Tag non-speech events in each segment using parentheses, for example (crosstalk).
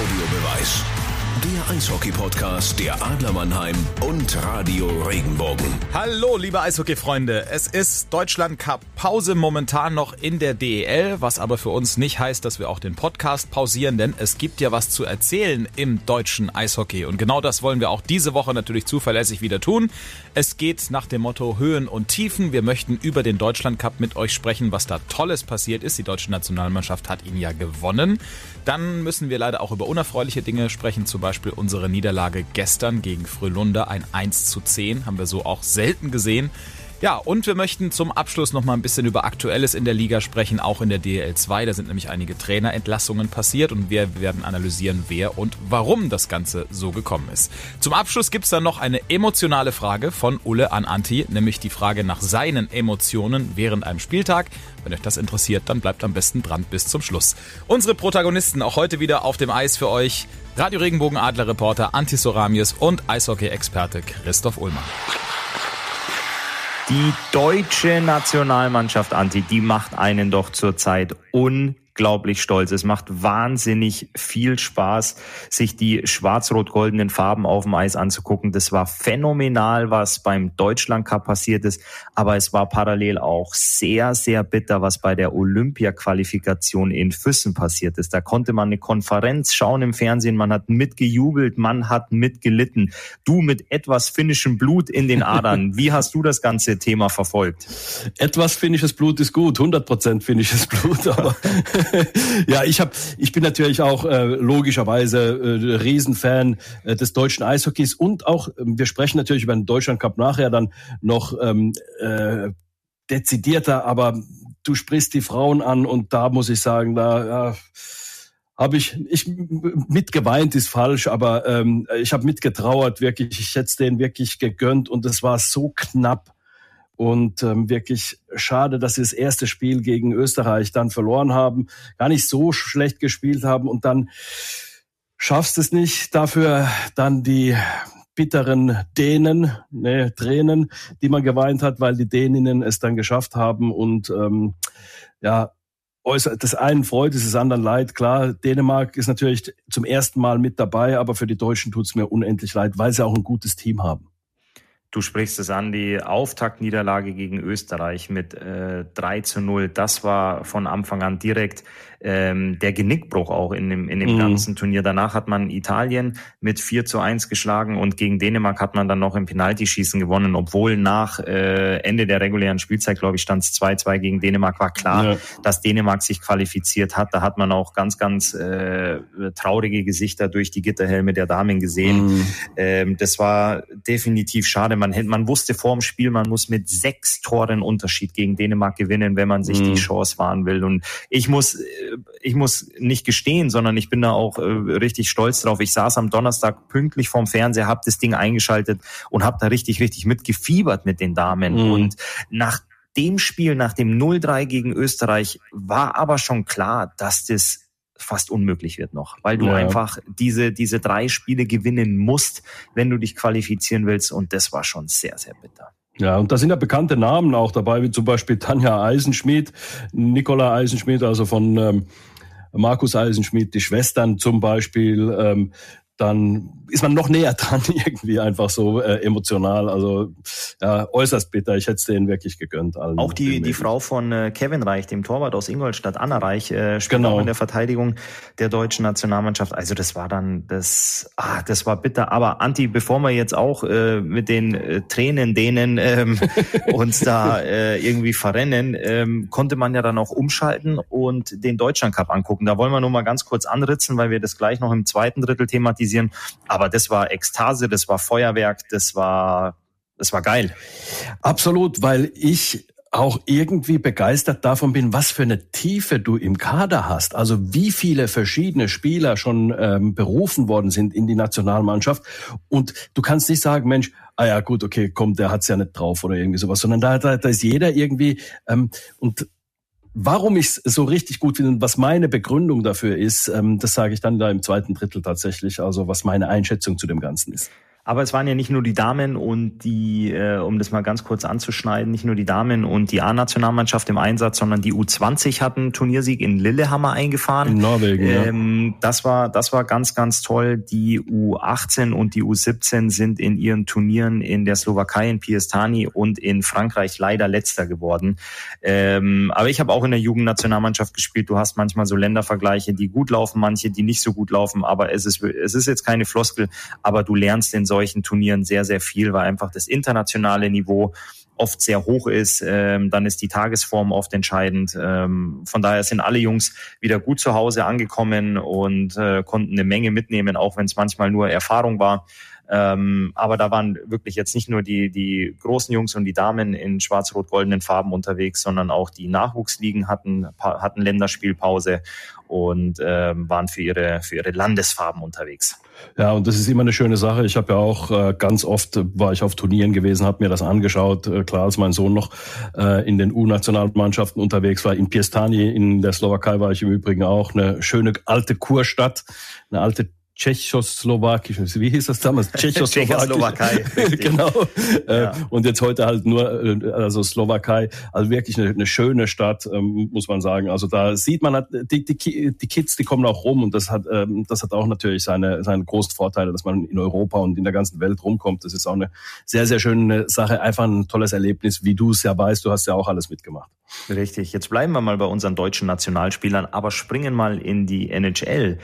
Audiobeweis. Der Eishockey-Podcast der Adler Mannheim und Radio Regenbogen. Hallo, liebe Eishockey-Freunde. Es ist Deutschland Cup Pause momentan noch in der DEL, was aber für uns nicht heißt, dass wir auch den Podcast pausieren, denn es gibt ja was zu erzählen im deutschen Eishockey. Und genau das wollen wir auch diese Woche natürlich zuverlässig wieder tun. Es geht nach dem Motto Höhen und Tiefen. Wir möchten über den Deutschland Cup mit euch sprechen, was da Tolles passiert ist. Die deutsche Nationalmannschaft hat ihn ja gewonnen. Dann müssen wir leider auch über unerfreuliche Dinge sprechen, zum Beispiel unsere Niederlage gestern gegen Frölunda, ein 1 zu 10, haben wir so auch selten gesehen. Ja, und wir möchten zum Abschluss noch mal ein bisschen über Aktuelles in der Liga sprechen, auch in der DL 2. Da sind nämlich einige Trainerentlassungen passiert und wir werden analysieren, wer und warum das Ganze so gekommen ist. Zum Abschluss gibt's dann noch eine emotionale Frage von Ulle an Anti, nämlich die Frage nach seinen Emotionen während einem Spieltag. Wenn euch das interessiert, dann bleibt am besten dran bis zum Schluss. Unsere Protagonisten auch heute wieder auf dem Eis für euch. Radio Regenbogen Adler Reporter Anti Soramius und Eishockey-Experte Christoph Ullmann. Die deutsche Nationalmannschaft, Anti, die macht einen doch zurzeit un unglaublich stolz. Es macht wahnsinnig viel Spaß, sich die schwarz-rot-goldenen Farben auf dem Eis anzugucken. Das war phänomenal, was beim Deutschland Cup passiert ist. Aber es war parallel auch sehr, sehr bitter, was bei der Olympia-Qualifikation in Füssen passiert ist. Da konnte man eine Konferenz schauen im Fernsehen. Man hat mitgejubelt, man hat mitgelitten. Du mit etwas finnischem Blut in den Adern. Wie hast du das ganze Thema verfolgt? Etwas finnisches Blut ist gut, 100 Prozent finnisches Blut, aber (laughs) (laughs) ja, ich habe, ich bin natürlich auch äh, logischerweise äh, Riesenfan äh, des deutschen Eishockeys und auch, äh, wir sprechen natürlich über den Deutschland Cup nachher dann noch ähm, äh, dezidierter, aber du sprichst die Frauen an und da muss ich sagen, da ja, habe ich, ich mitgeweint ist falsch, aber ähm, ich habe mitgetrauert, wirklich, ich hätte denen wirklich gegönnt und es war so knapp und ähm, wirklich schade, dass sie das erste Spiel gegen Österreich dann verloren haben, gar nicht so schlecht gespielt haben und dann schaffst es nicht. Dafür dann die bitteren Dänen, ne, Tränen, die man geweint hat, weil die Däninnen es dann geschafft haben und ähm, ja, das einen freut, es ist anderen leid. Klar, Dänemark ist natürlich zum ersten Mal mit dabei, aber für die Deutschen tut es mir unendlich leid, weil sie auch ein gutes Team haben. Du sprichst es an, die Auftaktniederlage gegen Österreich mit äh, 3 zu 0. Das war von Anfang an direkt ähm, der Genickbruch auch in dem, in dem mhm. ganzen Turnier. Danach hat man Italien mit 4 zu 1 geschlagen und gegen Dänemark hat man dann noch im Penaltyschießen gewonnen, obwohl nach äh, Ende der regulären Spielzeit, glaube ich, stand es 2-2 gegen Dänemark. War klar, ja. dass Dänemark sich qualifiziert hat. Da hat man auch ganz, ganz äh, traurige Gesichter durch die Gitterhelme der Damen gesehen. Mhm. Ähm, das war definitiv schade man, man wusste vor dem Spiel, man muss mit sechs Toren Unterschied gegen Dänemark gewinnen, wenn man sich mhm. die Chance wahren will. Und ich muss, äh, ich muss nicht gestehen, sondern ich bin da auch äh, richtig stolz drauf. Ich saß am Donnerstag pünktlich vorm Fernseher, habe das Ding eingeschaltet und habe da richtig, richtig mitgefiebert mit den Damen. Mhm. Und nach dem Spiel, nach dem 0-3 gegen Österreich, war aber schon klar, dass das fast unmöglich wird noch, weil du ja. einfach diese, diese drei Spiele gewinnen musst, wenn du dich qualifizieren willst. Und das war schon sehr, sehr bitter. Ja, und da sind ja bekannte Namen auch dabei, wie zum Beispiel Tanja Eisenschmidt, Nicola Eisenschmidt, also von ähm, Markus Eisenschmidt, die Schwestern zum Beispiel, ähm, dann ist man noch näher (laughs) dran irgendwie einfach so äh, emotional. Also ja, äußerst bitter. Ich hätte es denen wirklich gegönnt. Allen auch die, die Frau von äh, Kevin Reich, dem Torwart aus Ingolstadt, Anna Reich, äh, spielt genau. auch in der Verteidigung der deutschen Nationalmannschaft. Also das war dann, das, ah, das war bitter. Aber Anti, bevor wir jetzt auch äh, mit den äh, Tränen denen ähm, (laughs) uns da äh, irgendwie verrennen, ähm, konnte man ja dann auch umschalten und den Deutschland Cup angucken. Da wollen wir nur mal ganz kurz anritzen, weil wir das gleich noch im zweiten Drittel thematisieren. Aber aber das war Ekstase, das war Feuerwerk, das war, das war geil. Absolut, weil ich auch irgendwie begeistert davon bin, was für eine Tiefe du im Kader hast. Also wie viele verschiedene Spieler schon ähm, berufen worden sind in die Nationalmannschaft. Und du kannst nicht sagen, Mensch, ah ja gut, okay, komm, der hat's ja nicht drauf oder irgendwie sowas, sondern da, da, da ist jeder irgendwie ähm, und Warum ich es so richtig gut finde und was meine Begründung dafür ist, ähm, das sage ich dann da im zweiten Drittel tatsächlich, also was meine Einschätzung zu dem Ganzen ist. Aber es waren ja nicht nur die Damen und die, äh, um das mal ganz kurz anzuschneiden, nicht nur die Damen und die A-Nationalmannschaft im Einsatz, sondern die U20 hatten Turniersieg in Lillehammer eingefahren. In Norwegen, ähm, und das war, das war ganz, ganz toll. Die U18 und die U17 sind in ihren Turnieren in der Slowakei, in Piestani und in Frankreich leider letzter geworden. Ähm, aber ich habe auch in der Jugendnationalmannschaft gespielt. Du hast manchmal so Ländervergleiche, die gut laufen, manche, die nicht so gut laufen. Aber es ist, es ist jetzt keine Floskel, aber du lernst in solchen Turnieren sehr, sehr viel, weil einfach das internationale Niveau oft sehr hoch ist, ähm, dann ist die Tagesform oft entscheidend. Ähm, von daher sind alle Jungs wieder gut zu Hause angekommen und äh, konnten eine Menge mitnehmen, auch wenn es manchmal nur Erfahrung war. Ähm, aber da waren wirklich jetzt nicht nur die, die großen Jungs und die Damen in schwarz-rot-goldenen Farben unterwegs, sondern auch die Nachwuchsligen hatten, hatten Länderspielpause und ähm, waren für ihre, für ihre Landesfarben unterwegs. Ja, und das ist immer eine schöne Sache. Ich habe ja auch äh, ganz oft war ich auf Turnieren gewesen, habe mir das angeschaut. Äh, klar, als mein Sohn noch äh, in den U-Nationalmannschaften unterwegs war. In Piestani in der Slowakei war ich im Übrigen auch. Eine schöne alte Kurstadt, eine alte tschechoslowakisch, wie hieß das damals? (laughs) Tschechoslowakei. genau. Äh, ja. Und jetzt heute halt nur, äh, also Slowakei, also wirklich eine, eine schöne Stadt, ähm, muss man sagen. Also da sieht man, die, die, die Kids, die kommen auch rum und das hat, ähm, das hat auch natürlich seine, seine großen Vorteile, dass man in Europa und in der ganzen Welt rumkommt. Das ist auch eine sehr, sehr schöne Sache, einfach ein tolles Erlebnis, wie du es ja weißt, du hast ja auch alles mitgemacht. Richtig, jetzt bleiben wir mal bei unseren deutschen Nationalspielern, aber springen mal in die NHL.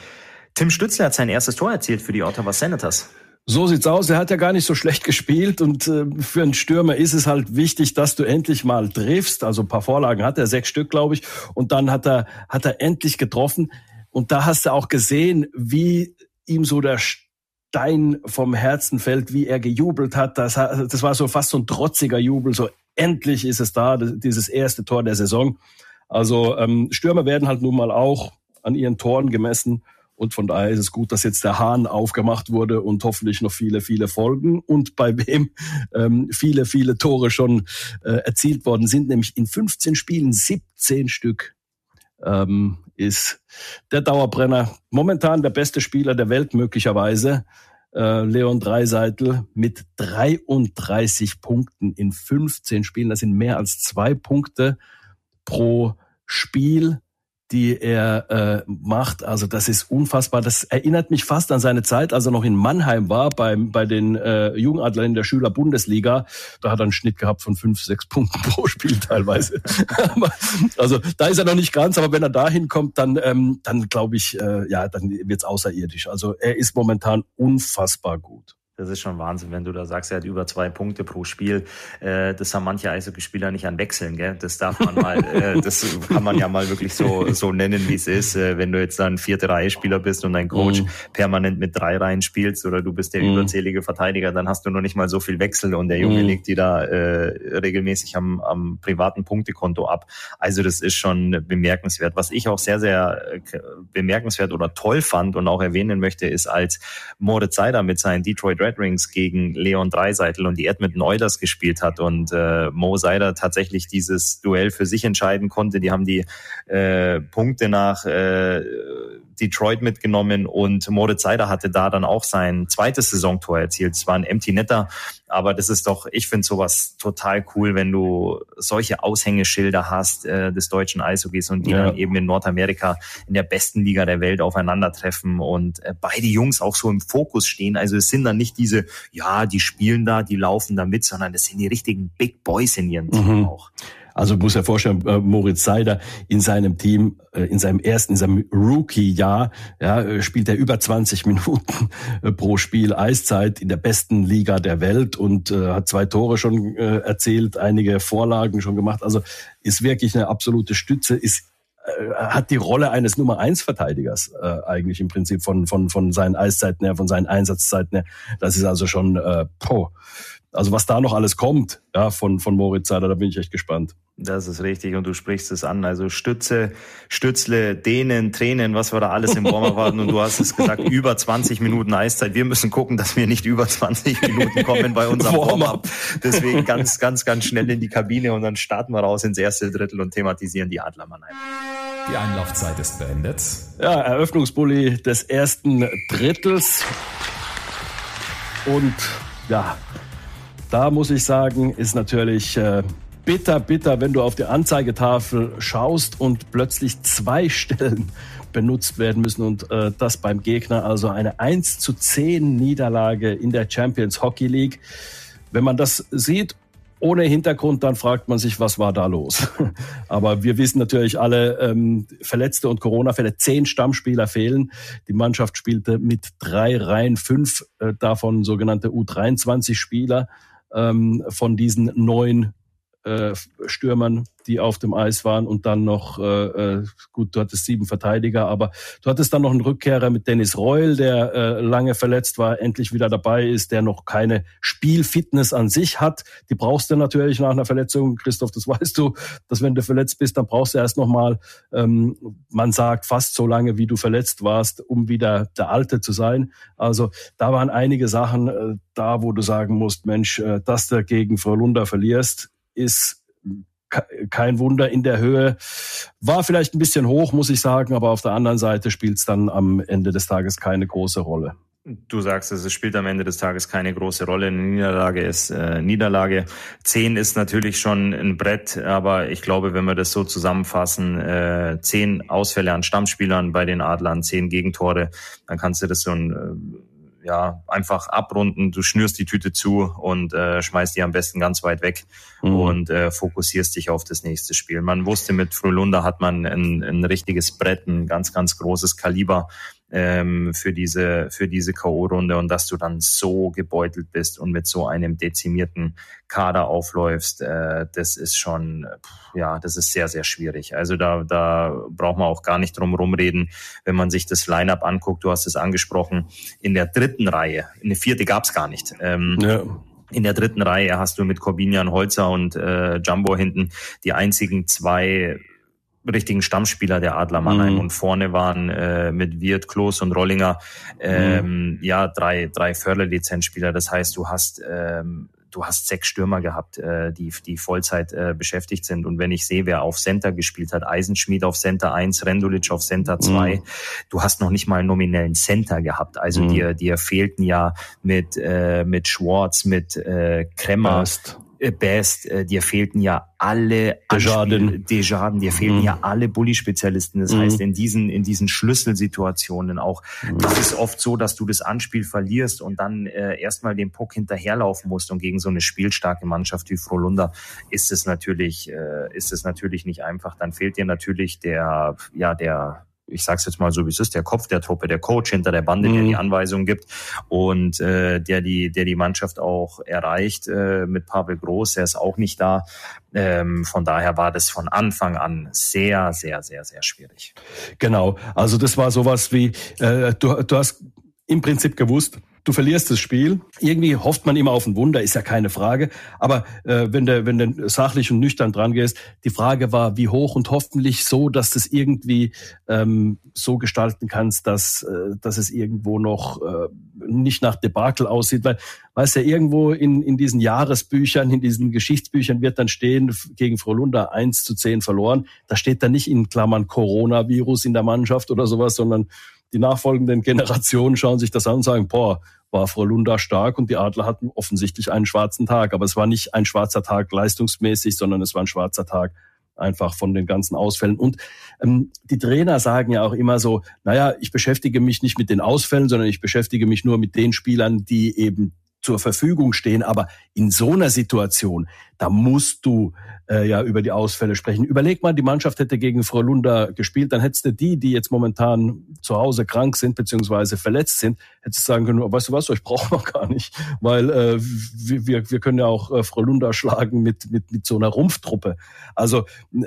Tim Stützler hat sein erstes Tor erzielt für die Ottawa Senators. So sieht's aus. Er hat ja gar nicht so schlecht gespielt und äh, für einen Stürmer ist es halt wichtig, dass du endlich mal triffst. Also ein paar Vorlagen hat er, sechs Stück, glaube ich, und dann hat er hat er endlich getroffen und da hast du auch gesehen, wie ihm so der Stein vom Herzen fällt, wie er gejubelt hat. Das, das war so fast so ein trotziger Jubel. So endlich ist es da, dieses erste Tor der Saison. Also ähm, Stürmer werden halt nun mal auch an ihren Toren gemessen. Und von daher ist es gut, dass jetzt der Hahn aufgemacht wurde und hoffentlich noch viele, viele folgen. Und bei wem ähm, viele, viele Tore schon äh, erzielt worden sind, nämlich in 15 Spielen 17 Stück, ähm, ist der Dauerbrenner. Momentan der beste Spieler der Welt möglicherweise. Äh, Leon Dreiseitel mit 33 Punkten in 15 Spielen. Das sind mehr als zwei Punkte pro Spiel die er äh, macht. Also das ist unfassbar. Das erinnert mich fast an seine Zeit, als er noch in Mannheim war, beim, bei den äh, Jugendadlern in der Schüler-Bundesliga. Da hat er einen Schnitt gehabt von fünf, sechs Punkten (laughs) pro Spiel teilweise. (laughs) also da ist er noch nicht ganz, aber wenn er dahin kommt, dann, ähm, dann glaube ich, äh, ja, dann wird's außerirdisch. Also er ist momentan unfassbar gut. Das ist schon Wahnsinn, wenn du da sagst, er hat über zwei Punkte pro Spiel. Äh, das haben manche Eishockeyspieler nicht an Wechseln, gell? Das darf man mal, (laughs) äh, das kann man ja mal wirklich so, so nennen, wie es ist. Äh, wenn du jetzt dann vierte Reihe Spieler bist und dein Coach mm. permanent mit drei Reihen spielst oder du bist der mm. überzählige Verteidiger, dann hast du noch nicht mal so viel Wechsel und der Junge mm. legt die da äh, regelmäßig am, am privaten Punktekonto ab. Also das ist schon bemerkenswert. Was ich auch sehr, sehr bemerkenswert oder toll fand und auch erwähnen möchte, ist als Moritz Seider mit seinen Detroit Red Wings gegen Leon Dreiseitel und die Edmonton Oilers gespielt hat und äh, Mo Seider tatsächlich dieses Duell für sich entscheiden konnte. Die haben die äh, Punkte nach äh, Detroit mitgenommen und Moritz Seider hatte da dann auch sein zweites Saisontor erzielt. Es war ein Empty Netter, aber das ist doch, ich finde sowas total cool, wenn du solche Aushängeschilder hast äh, des deutschen Eishockeys und die ja. dann eben in Nordamerika in der besten Liga der Welt aufeinandertreffen und äh, beide Jungs auch so im Fokus stehen. Also es sind dann nicht diese, ja, die spielen da, die laufen da mit, sondern das sind die richtigen Big Boys in ihrem Team mhm. auch. Also muss ja vorstellen, äh, Moritz Seider in seinem Team, äh, in seinem ersten, in seinem Rookie-Jahr, ja, äh, spielt er über 20 (laughs) Minuten pro Spiel Eiszeit in der besten Liga der Welt und hat zwei Tore schon äh, erzielt, einige Vorlagen schon gemacht. Also ist wirklich eine absolute Stütze, ist hat die Rolle eines Nummer eins Verteidigers äh, eigentlich im Prinzip von von von seinen Eiszeiten her, von seinen Einsatzzeiten her. Das ist also schon äh, poh. Also was da noch alles kommt, ja, von von Moritz Seider, da bin ich echt gespannt. Das ist richtig und du sprichst es an. Also Stütze, Stützle, Dehnen, Tränen, was wir da alles im Warm (laughs) hatten und du hast es gesagt, über 20 Minuten Eiszeit. Wir müssen gucken, dass wir nicht über 20 Minuten kommen bei unserem Warm-up. Deswegen ganz, ganz, ganz schnell in die Kabine und dann starten wir raus ins erste Drittel und thematisieren die Adler Mannheim. Die Einlaufzeit ist beendet. Ja, Eröffnungsbully des ersten Drittels. Und ja, da muss ich sagen, ist natürlich äh, bitter, bitter, wenn du auf die Anzeigetafel schaust und plötzlich zwei (laughs) Stellen benutzt werden müssen und äh, das beim Gegner. Also eine 1 zu 10 Niederlage in der Champions Hockey League. Wenn man das sieht ohne Hintergrund, dann fragt man sich, was war da los? (laughs) Aber wir wissen natürlich alle, ähm, Verletzte und Corona-Fälle, zehn Stammspieler fehlen. Die Mannschaft spielte mit drei Reihen, fünf äh, davon sogenannte U23-Spieler ähm, von diesen neun äh, Stürmern, die auf dem Eis waren und dann noch, äh, äh, gut, du hattest sieben Verteidiger, aber du hattest dann noch einen Rückkehrer mit Dennis Reul, der äh, lange verletzt war, endlich wieder dabei ist, der noch keine Spielfitness an sich hat. Die brauchst du natürlich nach einer Verletzung, Christoph, das (laughs) weißt du, dass wenn du verletzt bist, dann brauchst du erst nochmal, ähm, man sagt, fast so lange, wie du verletzt warst, um wieder der Alte zu sein. Also da waren einige Sachen äh, da, wo du sagen musst, Mensch, äh, dass du gegen Frau Lunder verlierst, ist kein Wunder in der Höhe. War vielleicht ein bisschen hoch, muss ich sagen, aber auf der anderen Seite spielt es dann am Ende des Tages keine große Rolle. Du sagst es, spielt am Ende des Tages keine große Rolle. Eine Niederlage ist äh, Niederlage. Zehn ist natürlich schon ein Brett, aber ich glaube, wenn wir das so zusammenfassen, äh, zehn Ausfälle an Stammspielern bei den Adlern, zehn Gegentore, dann kannst du das so ein äh, ja, einfach abrunden, du schnürst die Tüte zu und äh, schmeißt die am besten ganz weit weg mhm. und äh, fokussierst dich auf das nächste Spiel. Man wusste, mit Frölunda hat man ein, ein richtiges Brett, ein ganz, ganz großes Kaliber ähm, für diese, für diese K.O.-Runde und dass du dann so gebeutelt bist und mit so einem dezimierten Kader aufläufst, äh, das ist schon, ja, das ist sehr, sehr schwierig. Also da, da braucht man auch gar nicht drum rumreden, wenn man sich das Line-Up anguckt. Du hast es angesprochen, in der dritten Reihe, eine vierte gab's gar nicht. Ähm, ja. In der dritten Reihe hast du mit Corbinian Holzer und äh, Jumbo hinten die einzigen zwei richtigen Stammspieler der Adler Mannheim mhm. und vorne waren äh, mit Wirt, Klos und Rollinger ähm, mhm. ja drei drei Förderlizenzspieler. Das heißt, du hast ähm, du hast sechs Stürmer gehabt, äh, die die Vollzeit äh, beschäftigt sind. Und wenn ich sehe, wer auf Center gespielt hat, Eisenschmied auf Center 1, Rendulic auf Center 2, mhm. du hast noch nicht mal einen nominellen Center gehabt. Also mhm. dir dir fehlten ja mit äh, mit Schwartz, mit äh, Kremmer, Best. Äh, Best, äh, dir fehlten ja alle Desjardins, Desjardins dir fehlten mhm. ja alle Bully-Spezialisten. Das mhm. heißt, in diesen, in diesen Schlüsselsituationen auch, mhm. das ist oft so, dass du das Anspiel verlierst und dann äh, erstmal den Puck hinterherlaufen musst. Und gegen so eine spielstarke Mannschaft wie Frohlunda ist es natürlich, äh, ist es natürlich nicht einfach. Dann fehlt dir natürlich der, ja, der, ich sag's jetzt mal so, wie es ist, der Kopf der Truppe, der Coach hinter der Bande, mhm. der die Anweisungen gibt und äh, der die, der die Mannschaft auch erreicht äh, mit Pavel Groß, der ist auch nicht da. Ähm, von daher war das von Anfang an sehr, sehr, sehr, sehr schwierig. Genau, also das war sowas wie, äh, du, du hast im Prinzip gewusst, du verlierst das Spiel. Irgendwie hofft man immer auf ein Wunder, ist ja keine Frage. Aber äh, wenn du wenn du sachlich und nüchtern dran gehst, die Frage war, wie hoch und hoffentlich so, dass du es irgendwie ähm, so gestalten kannst, dass, äh, dass es irgendwo noch äh, nicht nach Debakel aussieht. Weil, weißt du, ja, irgendwo in, in diesen Jahresbüchern, in diesen Geschichtsbüchern wird dann stehen, gegen Frolunda 1 zu 10 verloren. Da steht dann nicht in Klammern Coronavirus in der Mannschaft oder sowas, sondern die nachfolgenden Generationen schauen sich das an und sagen, boah, war Frau Lunda stark und die Adler hatten offensichtlich einen schwarzen Tag. Aber es war nicht ein schwarzer Tag leistungsmäßig, sondern es war ein schwarzer Tag einfach von den ganzen Ausfällen. Und ähm, die Trainer sagen ja auch immer so, naja, ich beschäftige mich nicht mit den Ausfällen, sondern ich beschäftige mich nur mit den Spielern, die eben zur Verfügung stehen. Aber in so einer Situation, da musst du äh, ja über die Ausfälle sprechen. Überleg mal, die Mannschaft hätte gegen Frau Lunda gespielt, dann hättest du die, die jetzt momentan zu Hause krank sind beziehungsweise verletzt sind, hättest du sagen können, weißt du was, euch brauchen wir gar nicht, weil äh, wir, wir können ja auch äh, Frau Lunda schlagen mit, mit, mit so einer Rumpftruppe. Also äh,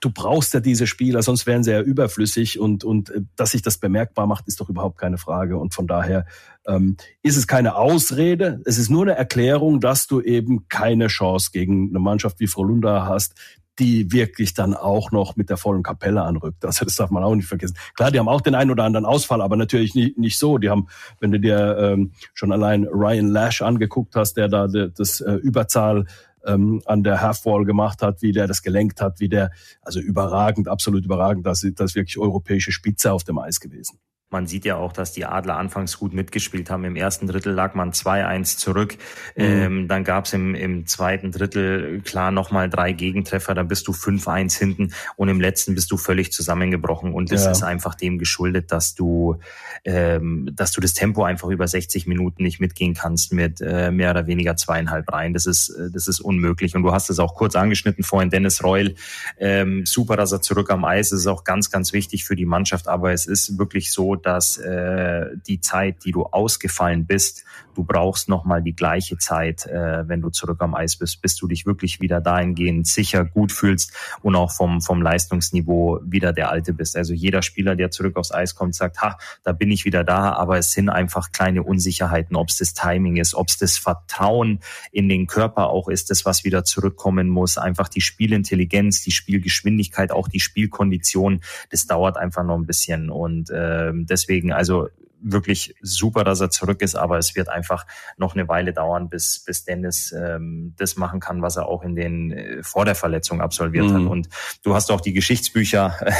du brauchst ja diese Spieler, sonst wären sie ja überflüssig und, und äh, dass sich das bemerkbar macht, ist doch überhaupt keine Frage. Und von daher ähm, ist es keine Ausrede, es ist nur eine Erklärung, dass du eben keine Chance gegen eine Mannschaft wie Frolunda hast, die wirklich dann auch noch mit der vollen Kapelle anrückt. Also das darf man auch nicht vergessen. Klar, die haben auch den einen oder anderen Ausfall, aber natürlich nicht, nicht so. Die haben, wenn du dir ähm, schon allein Ryan Lash angeguckt hast, der da das äh, Überzahl ähm, an der Halfwall gemacht hat, wie der das gelenkt hat, wie der, also überragend, absolut überragend. Das, das ist wirklich europäische Spitze auf dem Eis gewesen. Man sieht ja auch, dass die Adler anfangs gut mitgespielt haben. Im ersten Drittel lag man 2-1 zurück. Mhm. Ähm, dann gab es im, im zweiten Drittel klar nochmal drei Gegentreffer. Dann bist du 5-1 hinten und im letzten bist du völlig zusammengebrochen. Und das ja. ist einfach dem geschuldet, dass du, ähm, dass du das Tempo einfach über 60 Minuten nicht mitgehen kannst mit äh, mehr oder weniger zweieinhalb Reihen. Das ist, äh, das ist unmöglich. Und du hast es auch kurz angeschnitten vorhin, Dennis Reul. Ähm, super, dass er zurück am Eis ist. ist auch ganz, ganz wichtig für die Mannschaft. Aber es ist wirklich so, dass äh, die Zeit, die du ausgefallen bist, du brauchst nochmal die gleiche Zeit, äh, wenn du zurück am Eis bist, bis du dich wirklich wieder dahingehend sicher gut fühlst und auch vom, vom Leistungsniveau wieder der Alte bist. Also jeder Spieler, der zurück aufs Eis kommt, sagt, ha, da bin ich wieder da, aber es sind einfach kleine Unsicherheiten, ob es das Timing ist, ob es das Vertrauen in den Körper auch ist, das, was wieder zurückkommen muss, einfach die Spielintelligenz, die Spielgeschwindigkeit, auch die Spielkondition, das dauert einfach noch ein bisschen und äh, deswegen, also wirklich super, dass er zurück ist, aber es wird einfach noch eine Weile dauern, bis, bis Dennis ähm, das machen kann, was er auch in den äh, vor der Verletzung absolviert mhm. hat. Und du hast auch die Geschichtsbücher äh,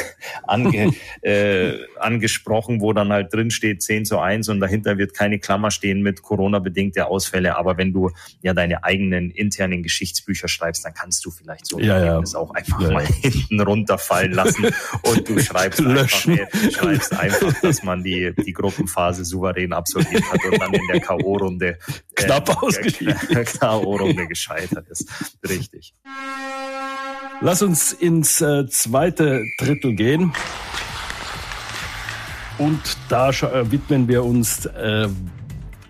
ange, (laughs) äh, angesprochen, wo dann halt drin steht 10 zu 1 und dahinter wird keine Klammer stehen mit Corona-bedingte Ausfälle. Aber wenn du ja deine eigenen internen Geschichtsbücher schreibst, dann kannst du vielleicht so ja, ja. auch einfach ja, mal (laughs) hinten runterfallen lassen und du schreibst (laughs) einfach, du schreibst einfach, dass man die, die Gruppen Gruppenphase souverän absolviert hat und dann in der K.O.-Runde (laughs) äh, knapp (laughs) äh, K.O.-Runde gescheitert ist. Richtig. Lass uns ins äh, zweite Drittel gehen. Und da äh, widmen wir uns äh,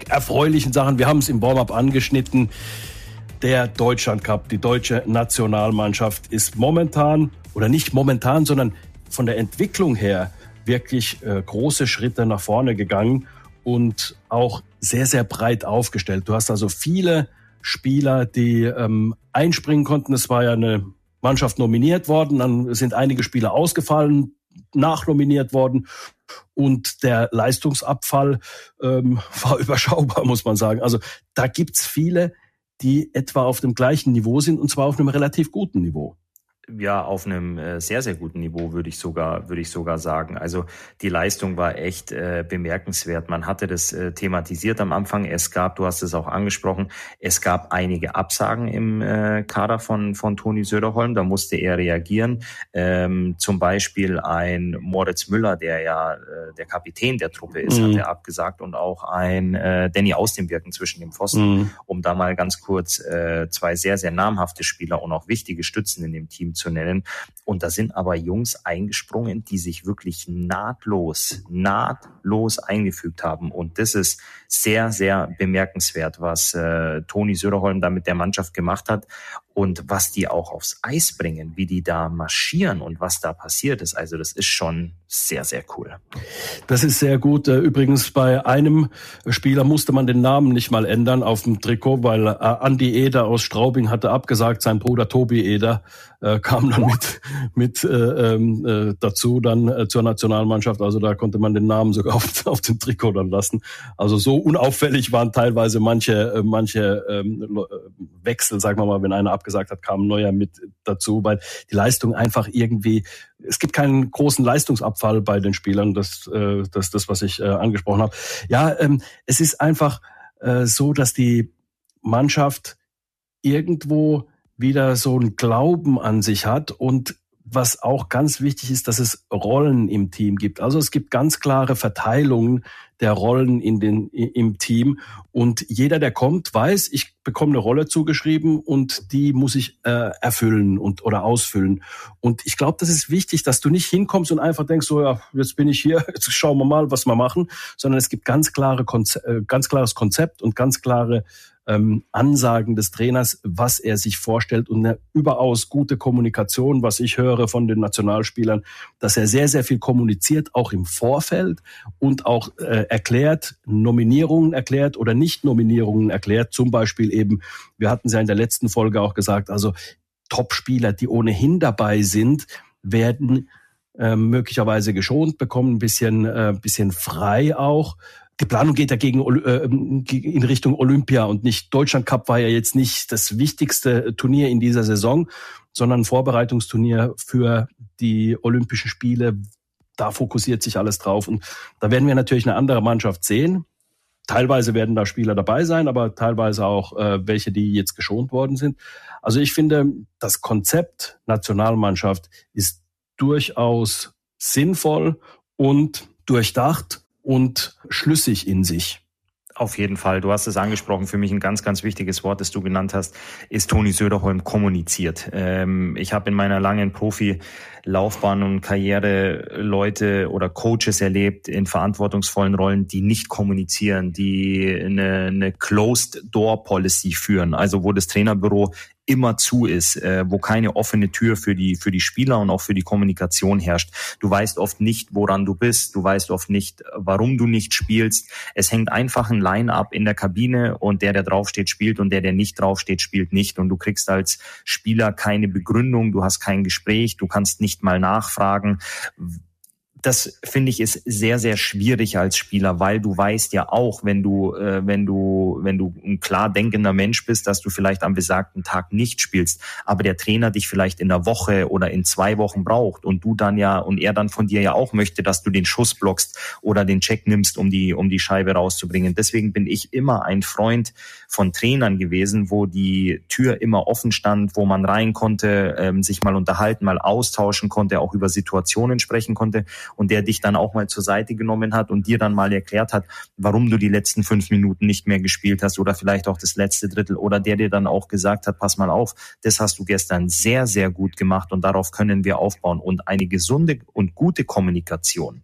erfreulichen Sachen. Wir haben es im Warm-up angeschnitten. Der Deutschland Cup, die deutsche Nationalmannschaft ist momentan, oder nicht momentan, sondern von der Entwicklung her wirklich äh, große Schritte nach vorne gegangen und auch sehr, sehr breit aufgestellt. Du hast also viele Spieler, die ähm, einspringen konnten. Es war ja eine Mannschaft nominiert worden, dann sind einige Spieler ausgefallen, nachnominiert worden und der Leistungsabfall ähm, (laughs) war überschaubar, muss man sagen. Also da gibt's viele, die etwa auf dem gleichen Niveau sind und zwar auf einem relativ guten Niveau ja auf einem äh, sehr sehr guten Niveau würde ich sogar würde ich sogar sagen. Also die Leistung war echt äh, bemerkenswert. Man hatte das äh, thematisiert am Anfang. Es gab, du hast es auch angesprochen, es gab einige Absagen im äh, Kader von von Toni Söderholm. Da musste er reagieren. Ähm, zum Beispiel ein Moritz Müller, der ja äh, der Kapitän der Truppe ist, mhm. hat er abgesagt und auch ein äh, Danny aus dem Birken zwischen dem Pfosten, mhm. um da mal ganz kurz äh, zwei sehr sehr namhafte Spieler und auch wichtige Stützen in dem Team zu nennen. Und da sind aber Jungs eingesprungen, die sich wirklich nahtlos, nahtlos eingefügt haben. Und das ist sehr, sehr bemerkenswert, was äh, Toni Söderholm da mit der Mannschaft gemacht hat und was die auch aufs Eis bringen, wie die da marschieren und was da passiert ist. Also das ist schon sehr, sehr cool. Das ist sehr gut. Äh, übrigens bei einem Spieler musste man den Namen nicht mal ändern auf dem Trikot, weil äh, Andi Eder aus Straubing hatte abgesagt, sein Bruder Tobi Eder äh, kam dann mit, mit äh, ähm, äh, dazu dann äh, zur Nationalmannschaft. Also da konnte man den Namen sogar (laughs) auf, auf dem Trikot dann lassen. Also so unauffällig waren teilweise manche, manche ähm, Wechsel, sagen wir mal, wenn einer abgesagt gesagt hat, kam ein neuer mit dazu, weil die Leistung einfach irgendwie, es gibt keinen großen Leistungsabfall bei den Spielern, das äh, das, das was ich äh, angesprochen habe. Ja, ähm, es ist einfach äh, so, dass die Mannschaft irgendwo wieder so einen Glauben an sich hat und was auch ganz wichtig ist, dass es Rollen im Team gibt. Also es gibt ganz klare Verteilungen der Rollen in den, im Team. Und jeder, der kommt, weiß, ich bekomme eine Rolle zugeschrieben und die muss ich äh, erfüllen und oder ausfüllen. Und ich glaube, das ist wichtig, dass du nicht hinkommst und einfach denkst, so ja, jetzt bin ich hier, (laughs) jetzt schauen wir mal, was wir machen, sondern es gibt ganz klare Konze äh, ganz klares Konzept und ganz klare ähm, Ansagen des Trainers, was er sich vorstellt und eine überaus gute Kommunikation, was ich höre von den Nationalspielern, dass er sehr, sehr viel kommuniziert, auch im Vorfeld und auch äh, erklärt, Nominierungen erklärt oder Nicht-Nominierungen erklärt. Zum Beispiel eben, wir hatten es ja in der letzten Folge auch gesagt, also Top-Spieler, die ohnehin dabei sind, werden äh, möglicherweise geschont bekommen, ein bisschen, äh, bisschen frei auch die Planung geht ja gegen, äh, in Richtung Olympia und nicht Deutschland Cup war ja jetzt nicht das wichtigste Turnier in dieser Saison, sondern ein Vorbereitungsturnier für die Olympischen Spiele, da fokussiert sich alles drauf. Und da werden wir natürlich eine andere Mannschaft sehen. Teilweise werden da Spieler dabei sein, aber teilweise auch äh, welche, die jetzt geschont worden sind. Also ich finde, das Konzept Nationalmannschaft ist durchaus sinnvoll und durchdacht und schlüssig in sich. Auf jeden Fall. Du hast es angesprochen. Für mich ein ganz, ganz wichtiges Wort, das du genannt hast, ist Toni Söderholm kommuniziert. Ähm, ich habe in meiner langen Profilaufbahn und Karriere Leute oder Coaches erlebt in verantwortungsvollen Rollen, die nicht kommunizieren, die eine, eine Closed Door Policy führen, also wo das Trainerbüro immer zu ist, äh, wo keine offene Tür für die, für die Spieler und auch für die Kommunikation herrscht. Du weißt oft nicht, woran du bist. Du weißt oft nicht, warum du nicht spielst. Es hängt einfach ein Line-up in der Kabine und der, der draufsteht, spielt und der, der nicht draufsteht, spielt nicht. Und du kriegst als Spieler keine Begründung. Du hast kein Gespräch. Du kannst nicht mal nachfragen das finde ich ist sehr sehr schwierig als Spieler, weil du weißt ja auch, wenn du äh, wenn du wenn du ein klar denkender Mensch bist, dass du vielleicht am besagten Tag nicht spielst, aber der Trainer dich vielleicht in einer Woche oder in zwei Wochen braucht und du dann ja und er dann von dir ja auch möchte, dass du den Schuss blockst oder den Check nimmst, um die um die Scheibe rauszubringen. Deswegen bin ich immer ein Freund von Trainern gewesen, wo die Tür immer offen stand, wo man rein konnte, ähm, sich mal unterhalten, mal austauschen konnte, auch über Situationen sprechen konnte und der dich dann auch mal zur Seite genommen hat und dir dann mal erklärt hat, warum du die letzten fünf Minuten nicht mehr gespielt hast oder vielleicht auch das letzte Drittel oder der dir dann auch gesagt hat, pass mal auf, das hast du gestern sehr, sehr gut gemacht und darauf können wir aufbauen. Und eine gesunde und gute Kommunikation,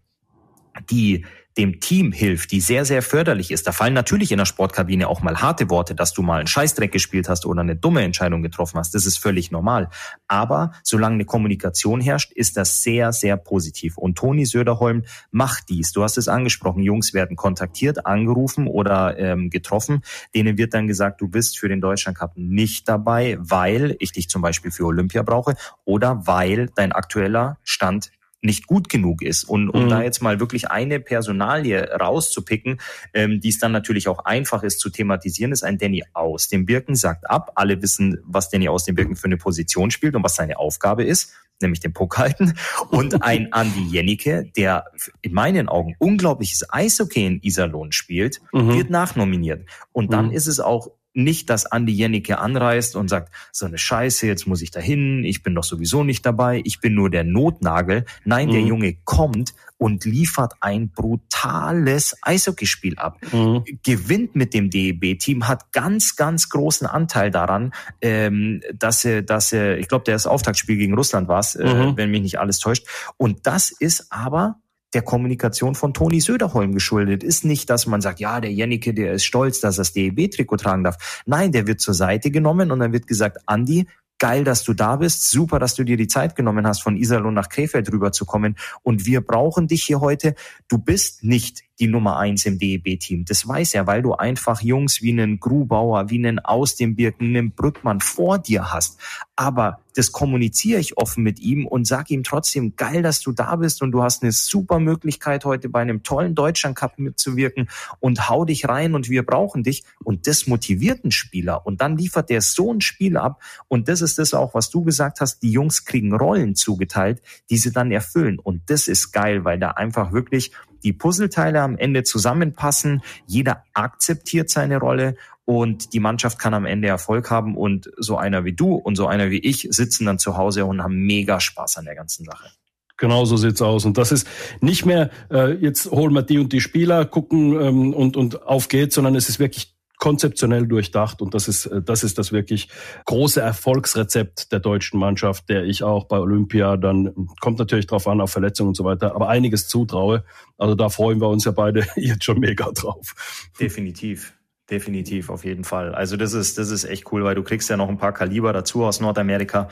die dem Team hilft, die sehr, sehr förderlich ist. Da fallen natürlich in der Sportkabine auch mal harte Worte, dass du mal einen Scheißdreck gespielt hast oder eine dumme Entscheidung getroffen hast. Das ist völlig normal. Aber solange eine Kommunikation herrscht, ist das sehr, sehr positiv. Und Toni Söderholm macht dies. Du hast es angesprochen. Jungs werden kontaktiert, angerufen oder ähm, getroffen. Denen wird dann gesagt, du bist für den Deutschland Cup nicht dabei, weil ich dich zum Beispiel für Olympia brauche oder weil dein aktueller Stand nicht gut genug ist. Und um mhm. da jetzt mal wirklich eine Personalie rauszupicken, ähm, die es dann natürlich auch einfach ist zu thematisieren, ist ein Danny aus. Dem Birken sagt ab. Alle wissen, was Danny aus dem Birken für eine Position spielt und was seine Aufgabe ist nämlich den Puck halten. Und (laughs) ein Andi Jennike, der in meinen Augen unglaubliches Eishockey in Iserlohn spielt, mhm. wird nachnominiert. Und dann mhm. ist es auch nicht, dass Andi Jennecke anreist und sagt, so eine Scheiße, jetzt muss ich dahin, ich bin doch sowieso nicht dabei, ich bin nur der Notnagel. Nein, mhm. der Junge kommt und liefert ein brutales Eishockeyspiel ab. Mhm. Gewinnt mit dem DEB-Team, hat ganz, ganz großen Anteil daran, ähm, dass er, dass er, ich glaube, das Auftaktspiel gegen Russland war es, äh, mhm. wenn mich nicht alles täuscht. Und das ist aber der Kommunikation von Toni Söderholm geschuldet. Ist nicht, dass man sagt, ja, der Jennike, der ist stolz, dass er das DEB-Trikot tragen darf. Nein, der wird zur Seite genommen und dann wird gesagt, Andi, geil, dass du da bist, super, dass du dir die Zeit genommen hast, von Iserlohn nach Krefeld rüberzukommen und wir brauchen dich hier heute. Du bist nicht die Nummer eins im DEB-Team. Das weiß er, weil du einfach Jungs wie einen Grubauer, wie einen Aus dem Birken, einen Brückmann vor dir hast. Aber das kommuniziere ich offen mit ihm und sag ihm trotzdem, geil, dass du da bist und du hast eine super Möglichkeit, heute bei einem tollen Deutschland Cup mitzuwirken und hau dich rein und wir brauchen dich. Und das motiviert einen Spieler. Und dann liefert der so ein Spiel ab. Und das ist das auch, was du gesagt hast. Die Jungs kriegen Rollen zugeteilt, die sie dann erfüllen. Und das ist geil, weil da einfach wirklich die Puzzleteile am Ende zusammenpassen. Jeder akzeptiert seine Rolle und die Mannschaft kann am Ende Erfolg haben und so einer wie du und so einer wie ich sitzen dann zu Hause und haben mega Spaß an der ganzen Sache. Genau so sieht's aus. Und das ist nicht mehr, äh, jetzt holen wir die und die Spieler, gucken ähm, und, und auf geht's, sondern es ist wirklich konzeptionell durchdacht und das ist, äh, das ist das wirklich große Erfolgsrezept der deutschen Mannschaft, der ich auch bei Olympia dann, kommt natürlich drauf an, auf Verletzungen und so weiter, aber einiges zutraue. Also da freuen wir uns ja beide (laughs) jetzt schon mega drauf. Definitiv. Definitiv, auf jeden Fall. Also das ist, das ist echt cool, weil du kriegst ja noch ein paar Kaliber dazu aus Nordamerika.